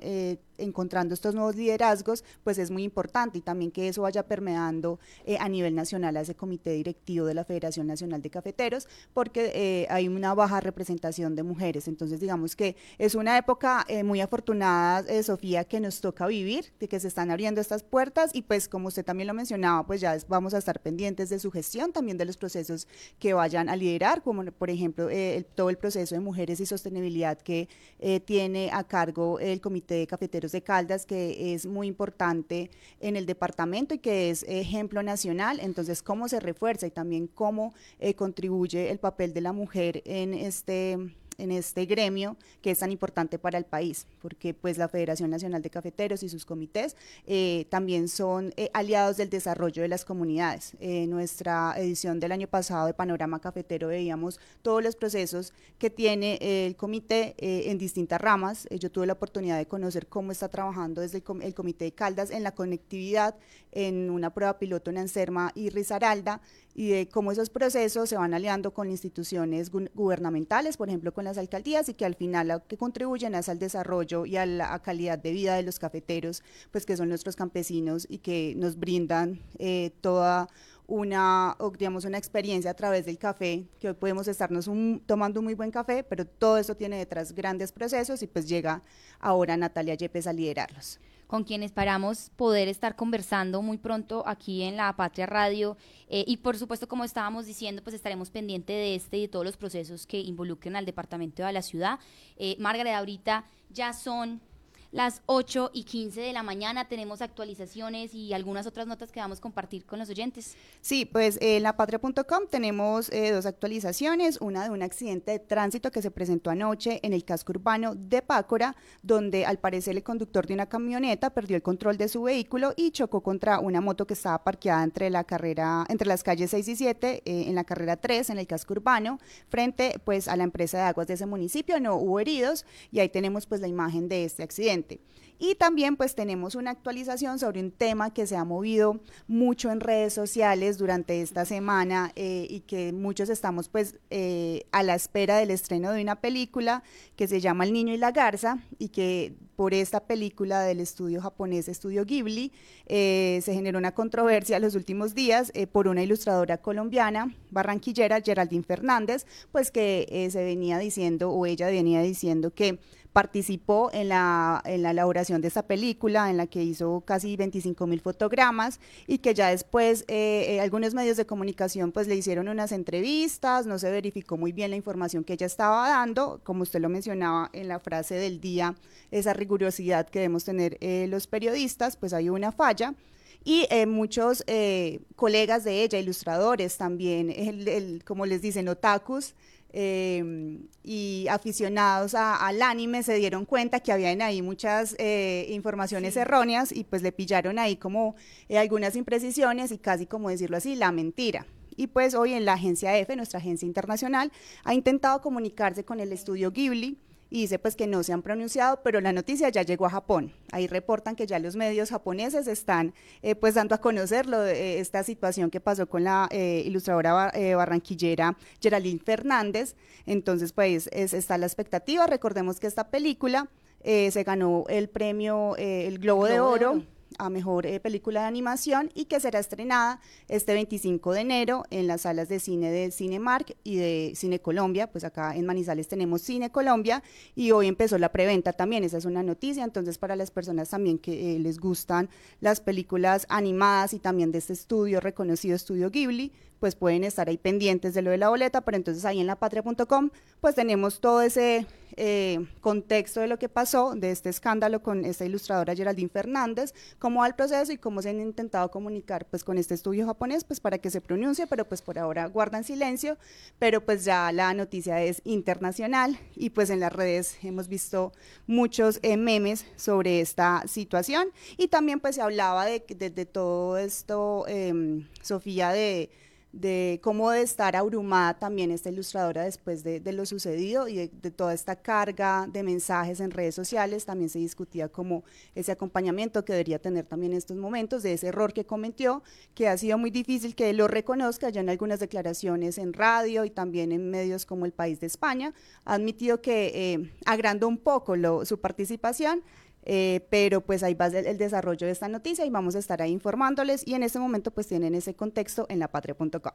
Speaker 18: encontrando estos nuevos liderazgos, pues es muy importante y también que eso vaya permeando eh, a nivel nacional a ese comité directivo de la Federación Nacional de Cafeteros, porque eh, hay una baja representación de mujeres. Entonces, digamos que es una época eh, muy afortunada, Sofía, que nos toca vivir, de que se están abriendo estas puertas y pues como usted también lo mencionaba, pues ya vamos a estar pendientes de su gestión, también de los procesos que vayan a liderar, como por ejemplo todo el proceso de mujeres y sostenibilidad que tiene a cargo el Comité de Cafeteros de Caldas, que es muy importante en el departamento y que es ejemplo nacional. Entonces, cómo se refuerza y también cómo eh, contribuye el papel de la mujer en este en este gremio que es tan importante para el país, porque pues la Federación Nacional de Cafeteros y sus comités eh, también son eh, aliados del desarrollo de las comunidades. En nuestra edición del año pasado de Panorama Cafetero veíamos todos los procesos que tiene el comité eh, en distintas ramas. yo tuve la oportunidad de conocer cómo está trabajando desde el, comité de Caldas en la conectividad, en una prueba piloto en Anserma y Risaralda, y de cómo esos procesos se van aliando con instituciones gubernamentales, por ejemplo, con las alcaldías, y que al final lo que contribuyen es al desarrollo y a la calidad de vida de los cafeteros, pues que son nuestros campesinos y que nos brindan eh, toda una, digamos, una experiencia a través del café, que hoy podemos estarnos tomando un muy buen café, pero todo eso tiene detrás grandes procesos y pues llega ahora Natalia Yepes a liderarlos.
Speaker 1: Con quien esperamos poder estar conversando muy pronto aquí en la Patria Radio. Eh, y por supuesto, como estábamos diciendo, pues estaremos pendientes de este y de todos los procesos que involucren al departamento de la ciudad. Eh, Margaret, ahorita ya son las 8 y 15 de la mañana. Tenemos actualizaciones y algunas otras notas que vamos a compartir con los oyentes.
Speaker 18: Sí, pues en lapatria.com tenemos eh, dos actualizaciones. Una de un accidente de tránsito que se presentó anoche en el casco urbano de Pácora, donde al parecer el conductor de una camioneta perdió el control de su vehículo y chocó contra una moto que estaba parqueada entre la carrera, entre las calles 6 y 7, eh, en la carrera 3, en el casco urbano, frente pues a la empresa de aguas de ese municipio. No hubo heridos y ahí tenemos pues la imagen de este accidente. Y también pues tenemos una actualización sobre un tema que se ha movido mucho en redes sociales durante esta semana eh, y que muchos estamos pues eh, a la espera del estreno de una película que se llama El Niño y la Garza y que por esta película del estudio japonés Estudio Ghibli eh, se generó una controversia en los últimos días por una ilustradora colombiana barranquillera Geraldine Fernández pues que se venía diciendo o ella venía diciendo que participó en la, en la elaboración de esta película, en la que hizo casi 25 mil fotogramas y que ya después eh, eh, algunos medios de comunicación pues le hicieron unas entrevistas, no se verificó muy bien la información que ella estaba dando, como usted lo mencionaba en la frase del día, esa rigurosidad que debemos tener eh, los periodistas, pues hay una falla. Y muchos colegas de ella, ilustradores también, como les dicen, otakus, Em, y aficionados al anime se dieron cuenta que habían ahí muchas eh, informaciones erróneas y pues le pillaron ahí como eh, algunas imprecisiones y casi como decirlo así, la mentira. Y pues hoy en la agencia F, nuestra agencia internacional, ha intentado comunicarse con el estudio Ghibli y dice pues que no se han pronunciado, pero la noticia ya llegó a Japón. Ahí reportan que ya los medios japoneses están eh, pues dando a conocer eh, esta situación que pasó con la eh, ilustradora barranquillera Geraldine Fernández. Entonces pues está la expectativa. Recordemos que esta película se ganó el premio, el Globo, De Oro a Mejor eh, Película de Animación y que será estrenada este 25 de enero en las salas de cine de Cinemark y de Cine Colombia, pues acá en Manizales tenemos Cine Colombia y hoy empezó la preventa también, esa es una noticia, entonces para las personas también que eh, les gustan las películas animadas y también de este estudio, reconocido estudio Ghibli, pues pueden estar ahí pendientes de lo de la boleta, pero entonces ahí en lapatria.com pues tenemos todo ese eh, contexto de lo que pasó, de este escándalo con esta ilustradora Geraldine Fernández, cómo va el proceso y cómo se han intentado comunicar pues con este estudio japonés pues para que se pronuncie, pero pues por ahora guardan silencio, pero pues ya la noticia es internacional y pues en las redes hemos visto muchos eh, memes sobre esta situación. Y también pues se hablaba de, de todo esto, em, Sofía, de de cómo de estar abrumada también esta ilustradora después de, lo sucedido y de, toda esta carga de mensajes en redes sociales. También se discutía como ese acompañamiento que debería tener también en estos momentos, de ese error que cometió, que ha sido muy difícil que lo reconozca, ya en algunas declaraciones en radio y también en medios como El País de España, ha admitido que eh, agrandó un poco su participación eh, pero pues ahí va el, desarrollo de esta noticia y vamos a estar ahí informándoles y en este momento pues tienen ese contexto en lapatria.com.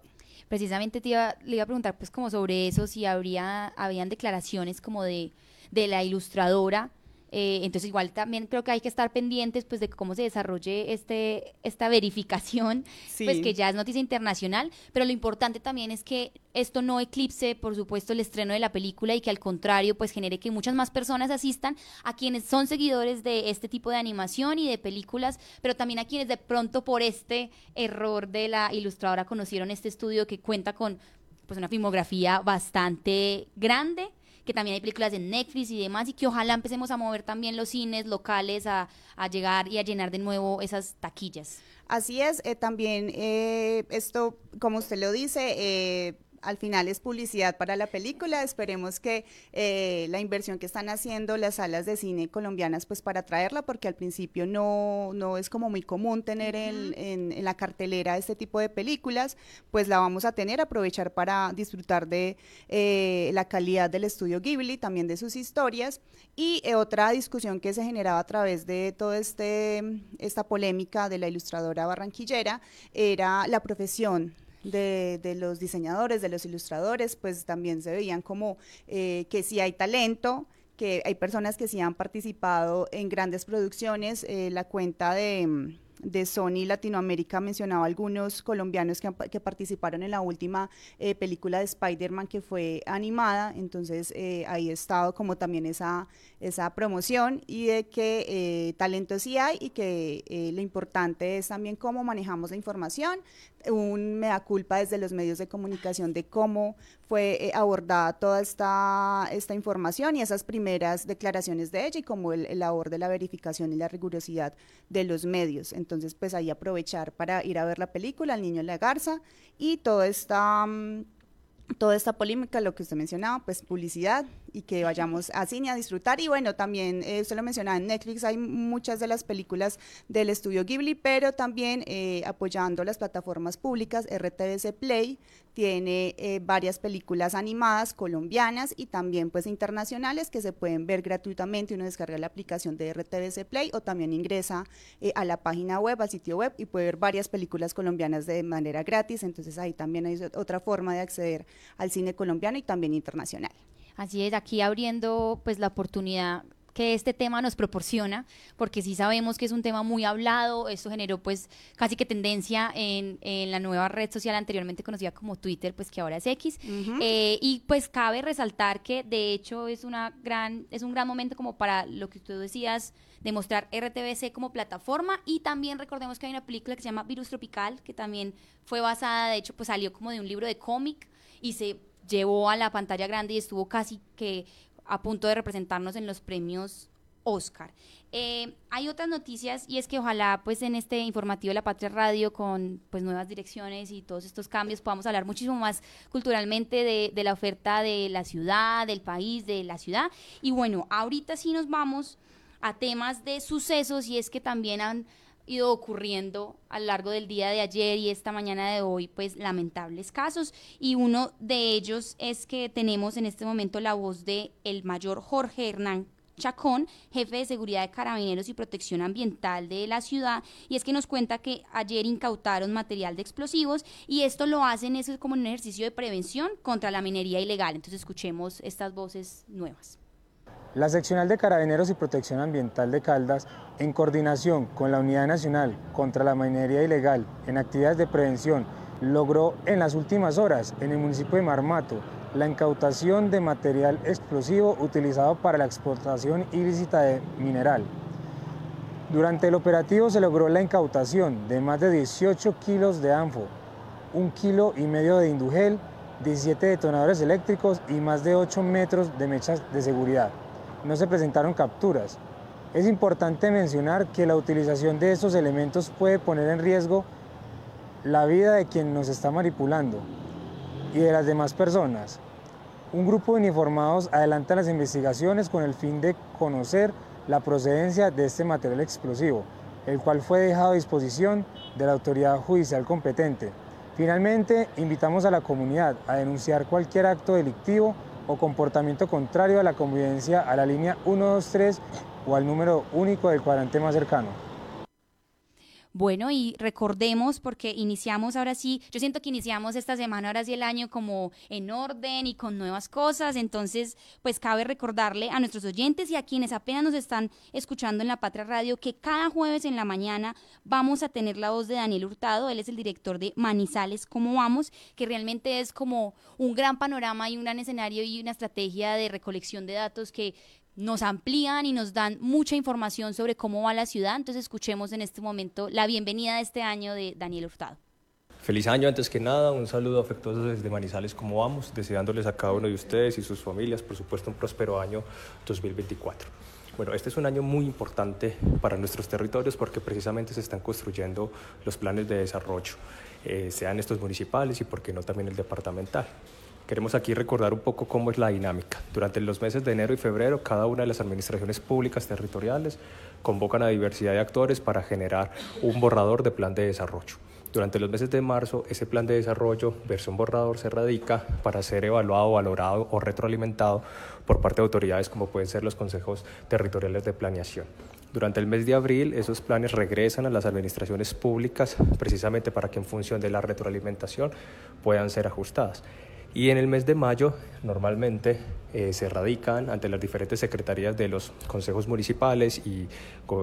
Speaker 1: Precisamente te iba, le iba a preguntar pues como sobre eso, si habría, habían declaraciones como de, de la ilustradora eh, entonces igual también creo que hay que estar pendientes pues de cómo se desarrolle este esta verificación, pues que ya es noticia internacional, pero lo importante también es que esto no eclipse, por supuesto, el estreno de la película y que al contrario, pues genere que muchas más personas asistan a quienes son seguidores de este tipo de animación y de películas, pero también a quienes de pronto por este error de la ilustradora conocieron este estudio que cuenta con pues una filmografía bastante grande que también hay películas en Netflix y demás, y que ojalá empecemos a mover también los cines locales a, llegar y a llenar de nuevo esas taquillas.
Speaker 18: Así es, eh, también eh, esto, como usted lo dice, eh, al final es publicidad para la película. Esperemos que eh, la inversión que están haciendo las salas de cine colombianas, pues para traerla, porque al principio no, no es como muy común tener en, en, la cartelera este tipo de películas, pues la vamos a tener, aprovechar para disfrutar de eh, la calidad del estudio Ghibli, también de sus historias. Y eh, otra discusión que se generaba a través de toda este, esta polémica de la ilustradora barranquillera era la profesión de, los diseñadores, de los ilustradores, pues también se veían como eh, que si hay talento, que hay personas que sí han participado en grandes producciones. Eh, la cuenta de de Sony Latinoamérica mencionaba algunos colombianos que, que participaron en la última eh, película de Spider-Man que fue animada, entonces eh, ahí ha estado como también esa, esa promoción y de que eh, talento sí hay y que lo importante es también cómo manejamos la información, un mea culpa desde los medios de comunicación de cómo fue abordada toda esta, esta información y esas primeras declaraciones de ella y como el, labor de la verificación y la rigurosidad de los medios. Entonces, pues ahí aprovechar para ir a ver la película, El Niño y la Garza y toda esta, mm, toda esta polémica, lo que usted mencionaba, pues publicidad y que vayamos a cine a disfrutar. Y bueno, también, eh, usted lo mencionaba, en Netflix hay muchas de las películas del estudio Ghibli, pero también eh, apoyando las plataformas públicas, RTBC Play tiene eh, varias películas animadas colombianas y también pues internacionales que se pueden ver gratuitamente. Uno descarga la aplicación de RTBC Play o también ingresa a la página web, al sitio web y puede ver varias películas colombianas de manera gratis. Entonces ahí también hay otra forma de acceder al cine colombiano y también internacional.
Speaker 1: Así es, aquí abriendo pues la oportunidad que este tema nos proporciona, porque sí sabemos que es un tema muy hablado, esto generó pues casi que tendencia en, en la nueva red social anteriormente conocida como Twitter, pues que ahora es X, eh, y pues cabe resaltar que de hecho es, una gran, es un gran momento como para lo que tú decías, demostrar RTBC como plataforma. Y también recordemos que hay una película que se llama Virus Tropical, que también fue basada, de hecho pues salió como de un libro de cómic y se llevó a la pantalla grande y estuvo casi que a punto de representarnos en los premios Oscar. Eh, hay otras noticias y es que ojalá pues en este informativo de la Patria Radio con pues nuevas direcciones y todos estos cambios podamos hablar muchísimo más culturalmente de, de la oferta de la ciudad, del país, de la ciudad. Y bueno, ahorita sí nos vamos a temas de sucesos y es que también han ido ocurriendo a lo largo del día de ayer y esta mañana de hoy, pues lamentables casos. Y uno de ellos es que tenemos en este momento la voz de el mayor Jorge Hernán Chacón, jefe de seguridad de carabineros y protección ambiental de la ciudad, y es que nos cuenta que ayer incautaron material de explosivos y esto lo hacen eso es como un ejercicio de prevención contra la minería ilegal. Entonces escuchemos estas voces nuevas.
Speaker 19: La Seccional de Carabineros y Protección Ambiental de Caldas, en coordinación con la Unidad Nacional contra la Minería Ilegal en actividades de prevención, logró en las últimas horas en el municipio de Marmato la incautación de material explosivo utilizado para la exportación ilícita de mineral. Durante el operativo se logró la incautación de más de 18 kilos de anfo, un kilo y medio de indugel, 17 detonadores eléctricos y más de 8 metros de mechas de seguridad no se presentaron capturas. Es importante mencionar que la utilización de estos elementos puede poner en riesgo la vida de quien nos está manipulando y de las demás personas. Un grupo de uniformados adelanta las investigaciones con el fin de conocer la procedencia de este material explosivo, el cual fue dejado a disposición de la autoridad judicial competente. Finalmente, invitamos a la comunidad a denunciar cualquier acto delictivo o comportamiento contrario a la convivencia a la línea 123 o al número único del cuadrante más cercano.
Speaker 1: Bueno, y recordemos, porque iniciamos ahora sí, yo siento que iniciamos esta semana, ahora sí el año como en orden y con nuevas cosas, entonces pues cabe recordarle a nuestros oyentes y a quienes apenas nos están escuchando en la Patria Radio que cada jueves en la mañana vamos a tener la voz de Daniel Hurtado, él es el director de Manizales, ¿cómo vamos? Que realmente es como un gran panorama y un gran escenario y una estrategia de recolección de datos que nos amplían y nos dan mucha información sobre cómo va la ciudad. Entonces escuchemos en este momento la bienvenida de este año de Daniel Hurtado.
Speaker 20: Feliz año antes que nada, un saludo afectuoso desde Manizales, ¿cómo vamos? Deseándoles a cada uno de ustedes y sus familias, por supuesto, un próspero año 2024. Bueno, este es un año muy importante para nuestros territorios porque precisamente se están construyendo los planes de desarrollo, eh, sean estos municipales y, por qué no, también el departamental. Queremos aquí recordar un poco cómo es la dinámica. Durante los meses de enero y febrero, cada una de las administraciones públicas territoriales convocan a diversidad de actores para generar un borrador de plan de desarrollo. Durante los meses de marzo, ese plan de desarrollo, versión borrador, se radica para ser evaluado, valorado o retroalimentado por parte de autoridades como pueden ser los consejos territoriales de planeación. Durante el mes de abril esos planes regresan a las administraciones públicas precisamente para que en función de la retroalimentación puedan ser ajustadas. Y en el mes de mayo normalmente eh, se radican ante las diferentes secretarías de los consejos municipales y,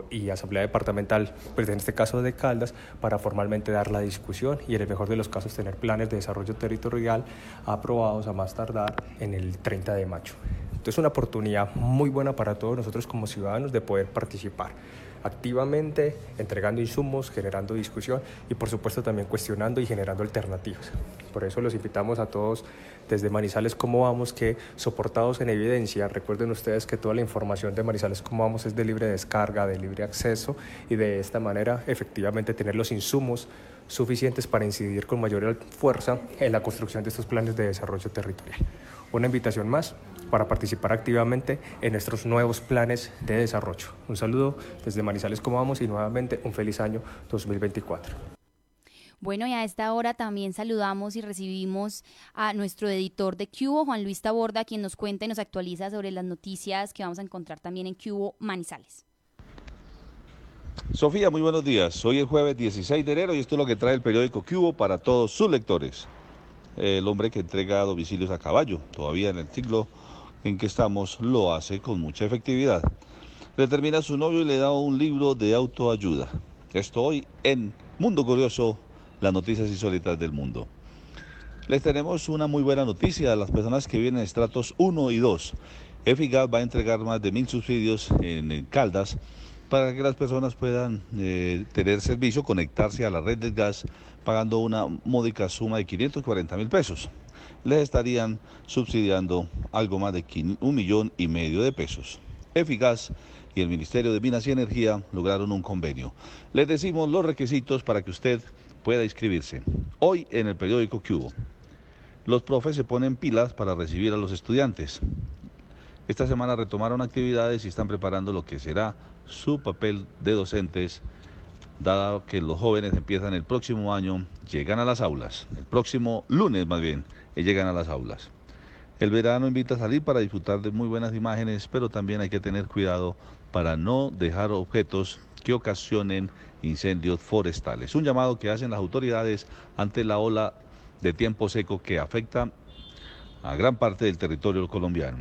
Speaker 20: y, asamblea departamental, pues en este caso de Caldas, para formalmente dar la discusión y en el mejor de los casos tener planes de desarrollo territorial aprobados a más tardar en el 30 de mayo. Entonces es una oportunidad muy buena para todos nosotros como ciudadanos de poder participar activamente, entregando insumos, generando discusión y por supuesto también cuestionando y generando alternativas. Por eso los invitamos a todos desde Manizales Cómo Vamos que soportados en evidencia, recuerden ustedes que toda la información de Manizales Cómo Vamos es de libre descarga, de libre acceso y de esta manera efectivamente tener los insumos suficientes para incidir con mayor fuerza en la construcción de estos planes de desarrollo territorial. Una invitación más para participar activamente en nuestros nuevos planes de desarrollo. Un saludo desde Manizales como vamos y nuevamente un feliz año 2024.
Speaker 1: Bueno, y a esta hora también saludamos y recibimos a nuestro editor de Cubo, Juan Luis Taborda, quien nos cuenta y nos actualiza sobre las noticias que vamos a encontrar también en Cubo Manizales.
Speaker 7: Sofía, muy buenos días. Hoy es jueves 16 de enero y esto es lo que trae el periódico Cubo para todos sus lectores. El hombre que entrega domicilios a caballo, todavía en el siglo en que estamos lo hace con mucha efectividad. Le termina su novio y le da un libro de autoayuda. Estoy en Mundo Curioso, las noticias insólitas del mundo. Les tenemos una muy buena noticia a las personas que vienen en estratos 1 y 2. Eficaz va a entregar más de mil subsidios en Caldas para que las personas puedan eh, tener servicio, conectarse a la red del gas pagando una módica suma de 540 mil pesos les estarían subsidiando algo más de un millón y medio de pesos. Eficaz y el Ministerio de Minas y Energía lograron un convenio. Les decimos los requisitos para que usted pueda inscribirse. Hoy en el periódico Cubo, los profes se ponen pilas para recibir a los estudiantes. Esta semana retomaron actividades y están preparando lo que será su papel de docentes, dado que los jóvenes empiezan el próximo año, llegan a las aulas, el próximo lunes más bien, llegan a las aulas. El verano invita a salir para disfrutar de muy buenas imágenes, pero también hay que tener cuidado para no dejar objetos que ocasionen incendios forestales. Un llamado que hacen las autoridades ante la ola de tiempo seco que afecta a gran parte del territorio colombiano.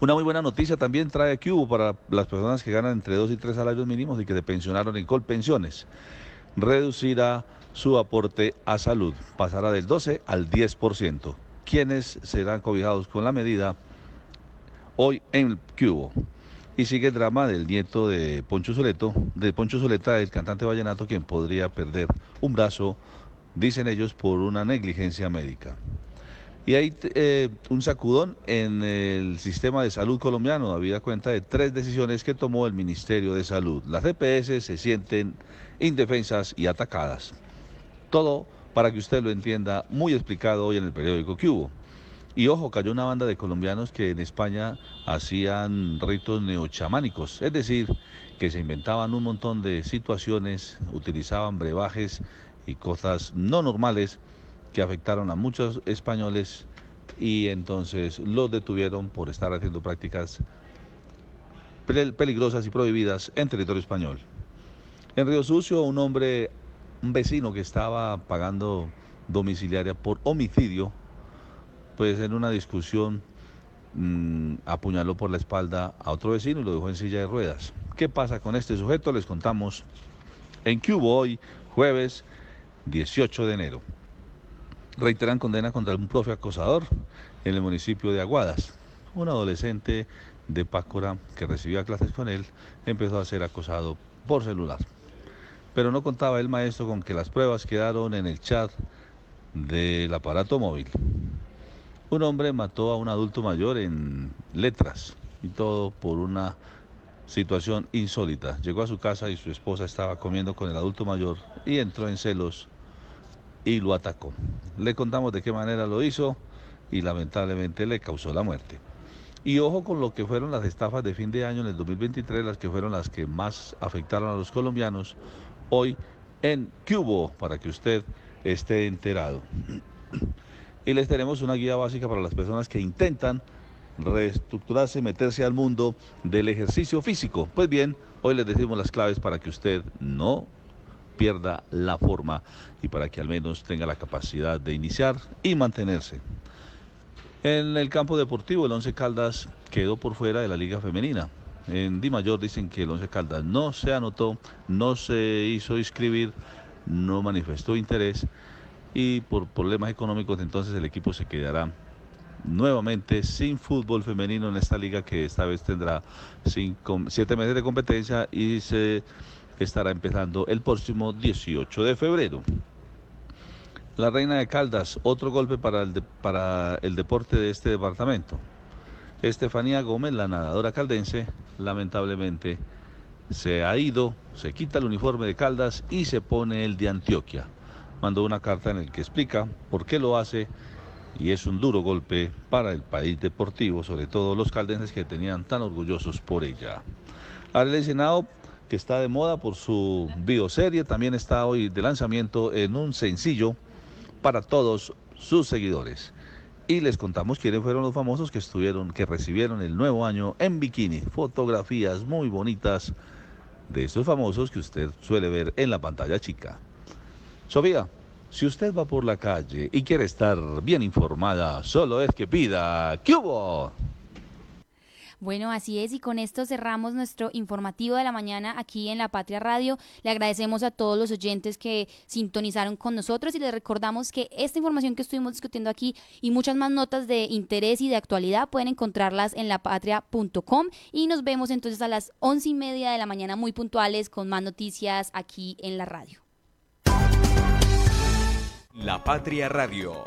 Speaker 7: Una muy buena noticia también trae Cubo para las personas que ganan entre 2 y 3 salarios mínimos y que se pensionaron en Colpensiones. Reducirá su aporte a salud. Pasará del 12 al 10%. ¿Quiénes serán cobijados con la medida? Hoy en Cubo. Y sigue el drama del nieto de Poncho Zuleto, de Poncho Zuleta, el cantante vallenato, quien podría perder un brazo, dicen ellos, por una negligencia médica. Y hay eh, un sacudón en el sistema de salud colombiano, habida cuenta de tres decisiones que tomó el Ministerio de Salud. Las EPS se sienten indefensas y atacadas. Todo para que usted lo entienda muy explicado hoy en el periódico que hubo. Y ojo, cayó una banda de colombianos que en España hacían ritos neochamánicos, es decir, que se inventaban un montón de situaciones, utilizaban brebajes y cosas no normales que afectaron a muchos españoles y entonces los detuvieron por estar haciendo prácticas peligrosas y prohibidas en territorio español. En Río Sucio, un hombre un vecino que estaba pagando domiciliaria por homicidio, pues en una discusión mm, apuñaló por la espalda a otro vecino y lo dejó en silla de ruedas. ¿Qué pasa con este sujeto? Les contamos en Cubo hoy, jueves 18 de enero. Reiteran condena contra un profe acosador en el municipio de Aguadas. Un adolescente de Pácora que recibía clases con él empezó a ser acosado por celular pero no contaba el maestro con que las pruebas quedaron en el chat del aparato móvil. Un hombre mató a un adulto mayor en letras y todo por una situación insólita. Llegó a su casa y su esposa estaba comiendo con el adulto mayor y entró en celos y lo atacó. Le contamos de qué manera lo hizo y lamentablemente le causó la muerte. Y ojo con lo que fueron las estafas de fin de año en el 2023, las que fueron las que más afectaron a los colombianos, hoy en Cubo para que usted esté enterado. Y les tenemos una guía básica para las personas que intentan reestructurarse y meterse al mundo del ejercicio físico. Pues bien, hoy les decimos las claves para que usted no pierda la forma y para que al menos tenga la capacidad de iniciar y mantenerse. En el campo deportivo, el Once Caldas quedó por fuera de la Liga Femenina. En Di Mayor dicen que el Once Caldas no se anotó, no se hizo inscribir, no manifestó interés y por problemas económicos entonces el equipo se quedará nuevamente sin fútbol femenino en esta liga que esta vez tendrá cinco, siete meses de competencia y se estará empezando el próximo 18 de febrero. La Reina de Caldas, otro golpe para el, para el deporte de este departamento. Estefanía Gómez, la nadadora caldense, lamentablemente se ha ido, se quita el uniforme de Caldas y se pone el de Antioquia. Mandó una carta en la que explica por qué lo hace y es un duro golpe para el país deportivo, sobre todo los caldenses que tenían tan orgullosos por ella. Arely que está de moda por su bioserie, también está hoy de lanzamiento en un sencillo para todos sus seguidores. Y les contamos quiénes fueron los famosos que estuvieron, que recibieron el nuevo año en bikini. Fotografías muy bonitas de estos famosos que usted suele ver en la pantalla chica. Sofía, si usted va por la calle y quiere estar bien informada, solo es que pida ¿Qué hubo?
Speaker 1: Bueno, así es, y con esto cerramos nuestro informativo de la mañana aquí en La Patria Radio. Le agradecemos a todos los oyentes que sintonizaron con nosotros y les recordamos que esta información que estuvimos discutiendo aquí y muchas más notas de interés y de actualidad pueden encontrarlas en lapatria.com y nos vemos entonces a las once y media de la mañana muy puntuales con más noticias aquí en la radio.
Speaker 3: La Patria Radio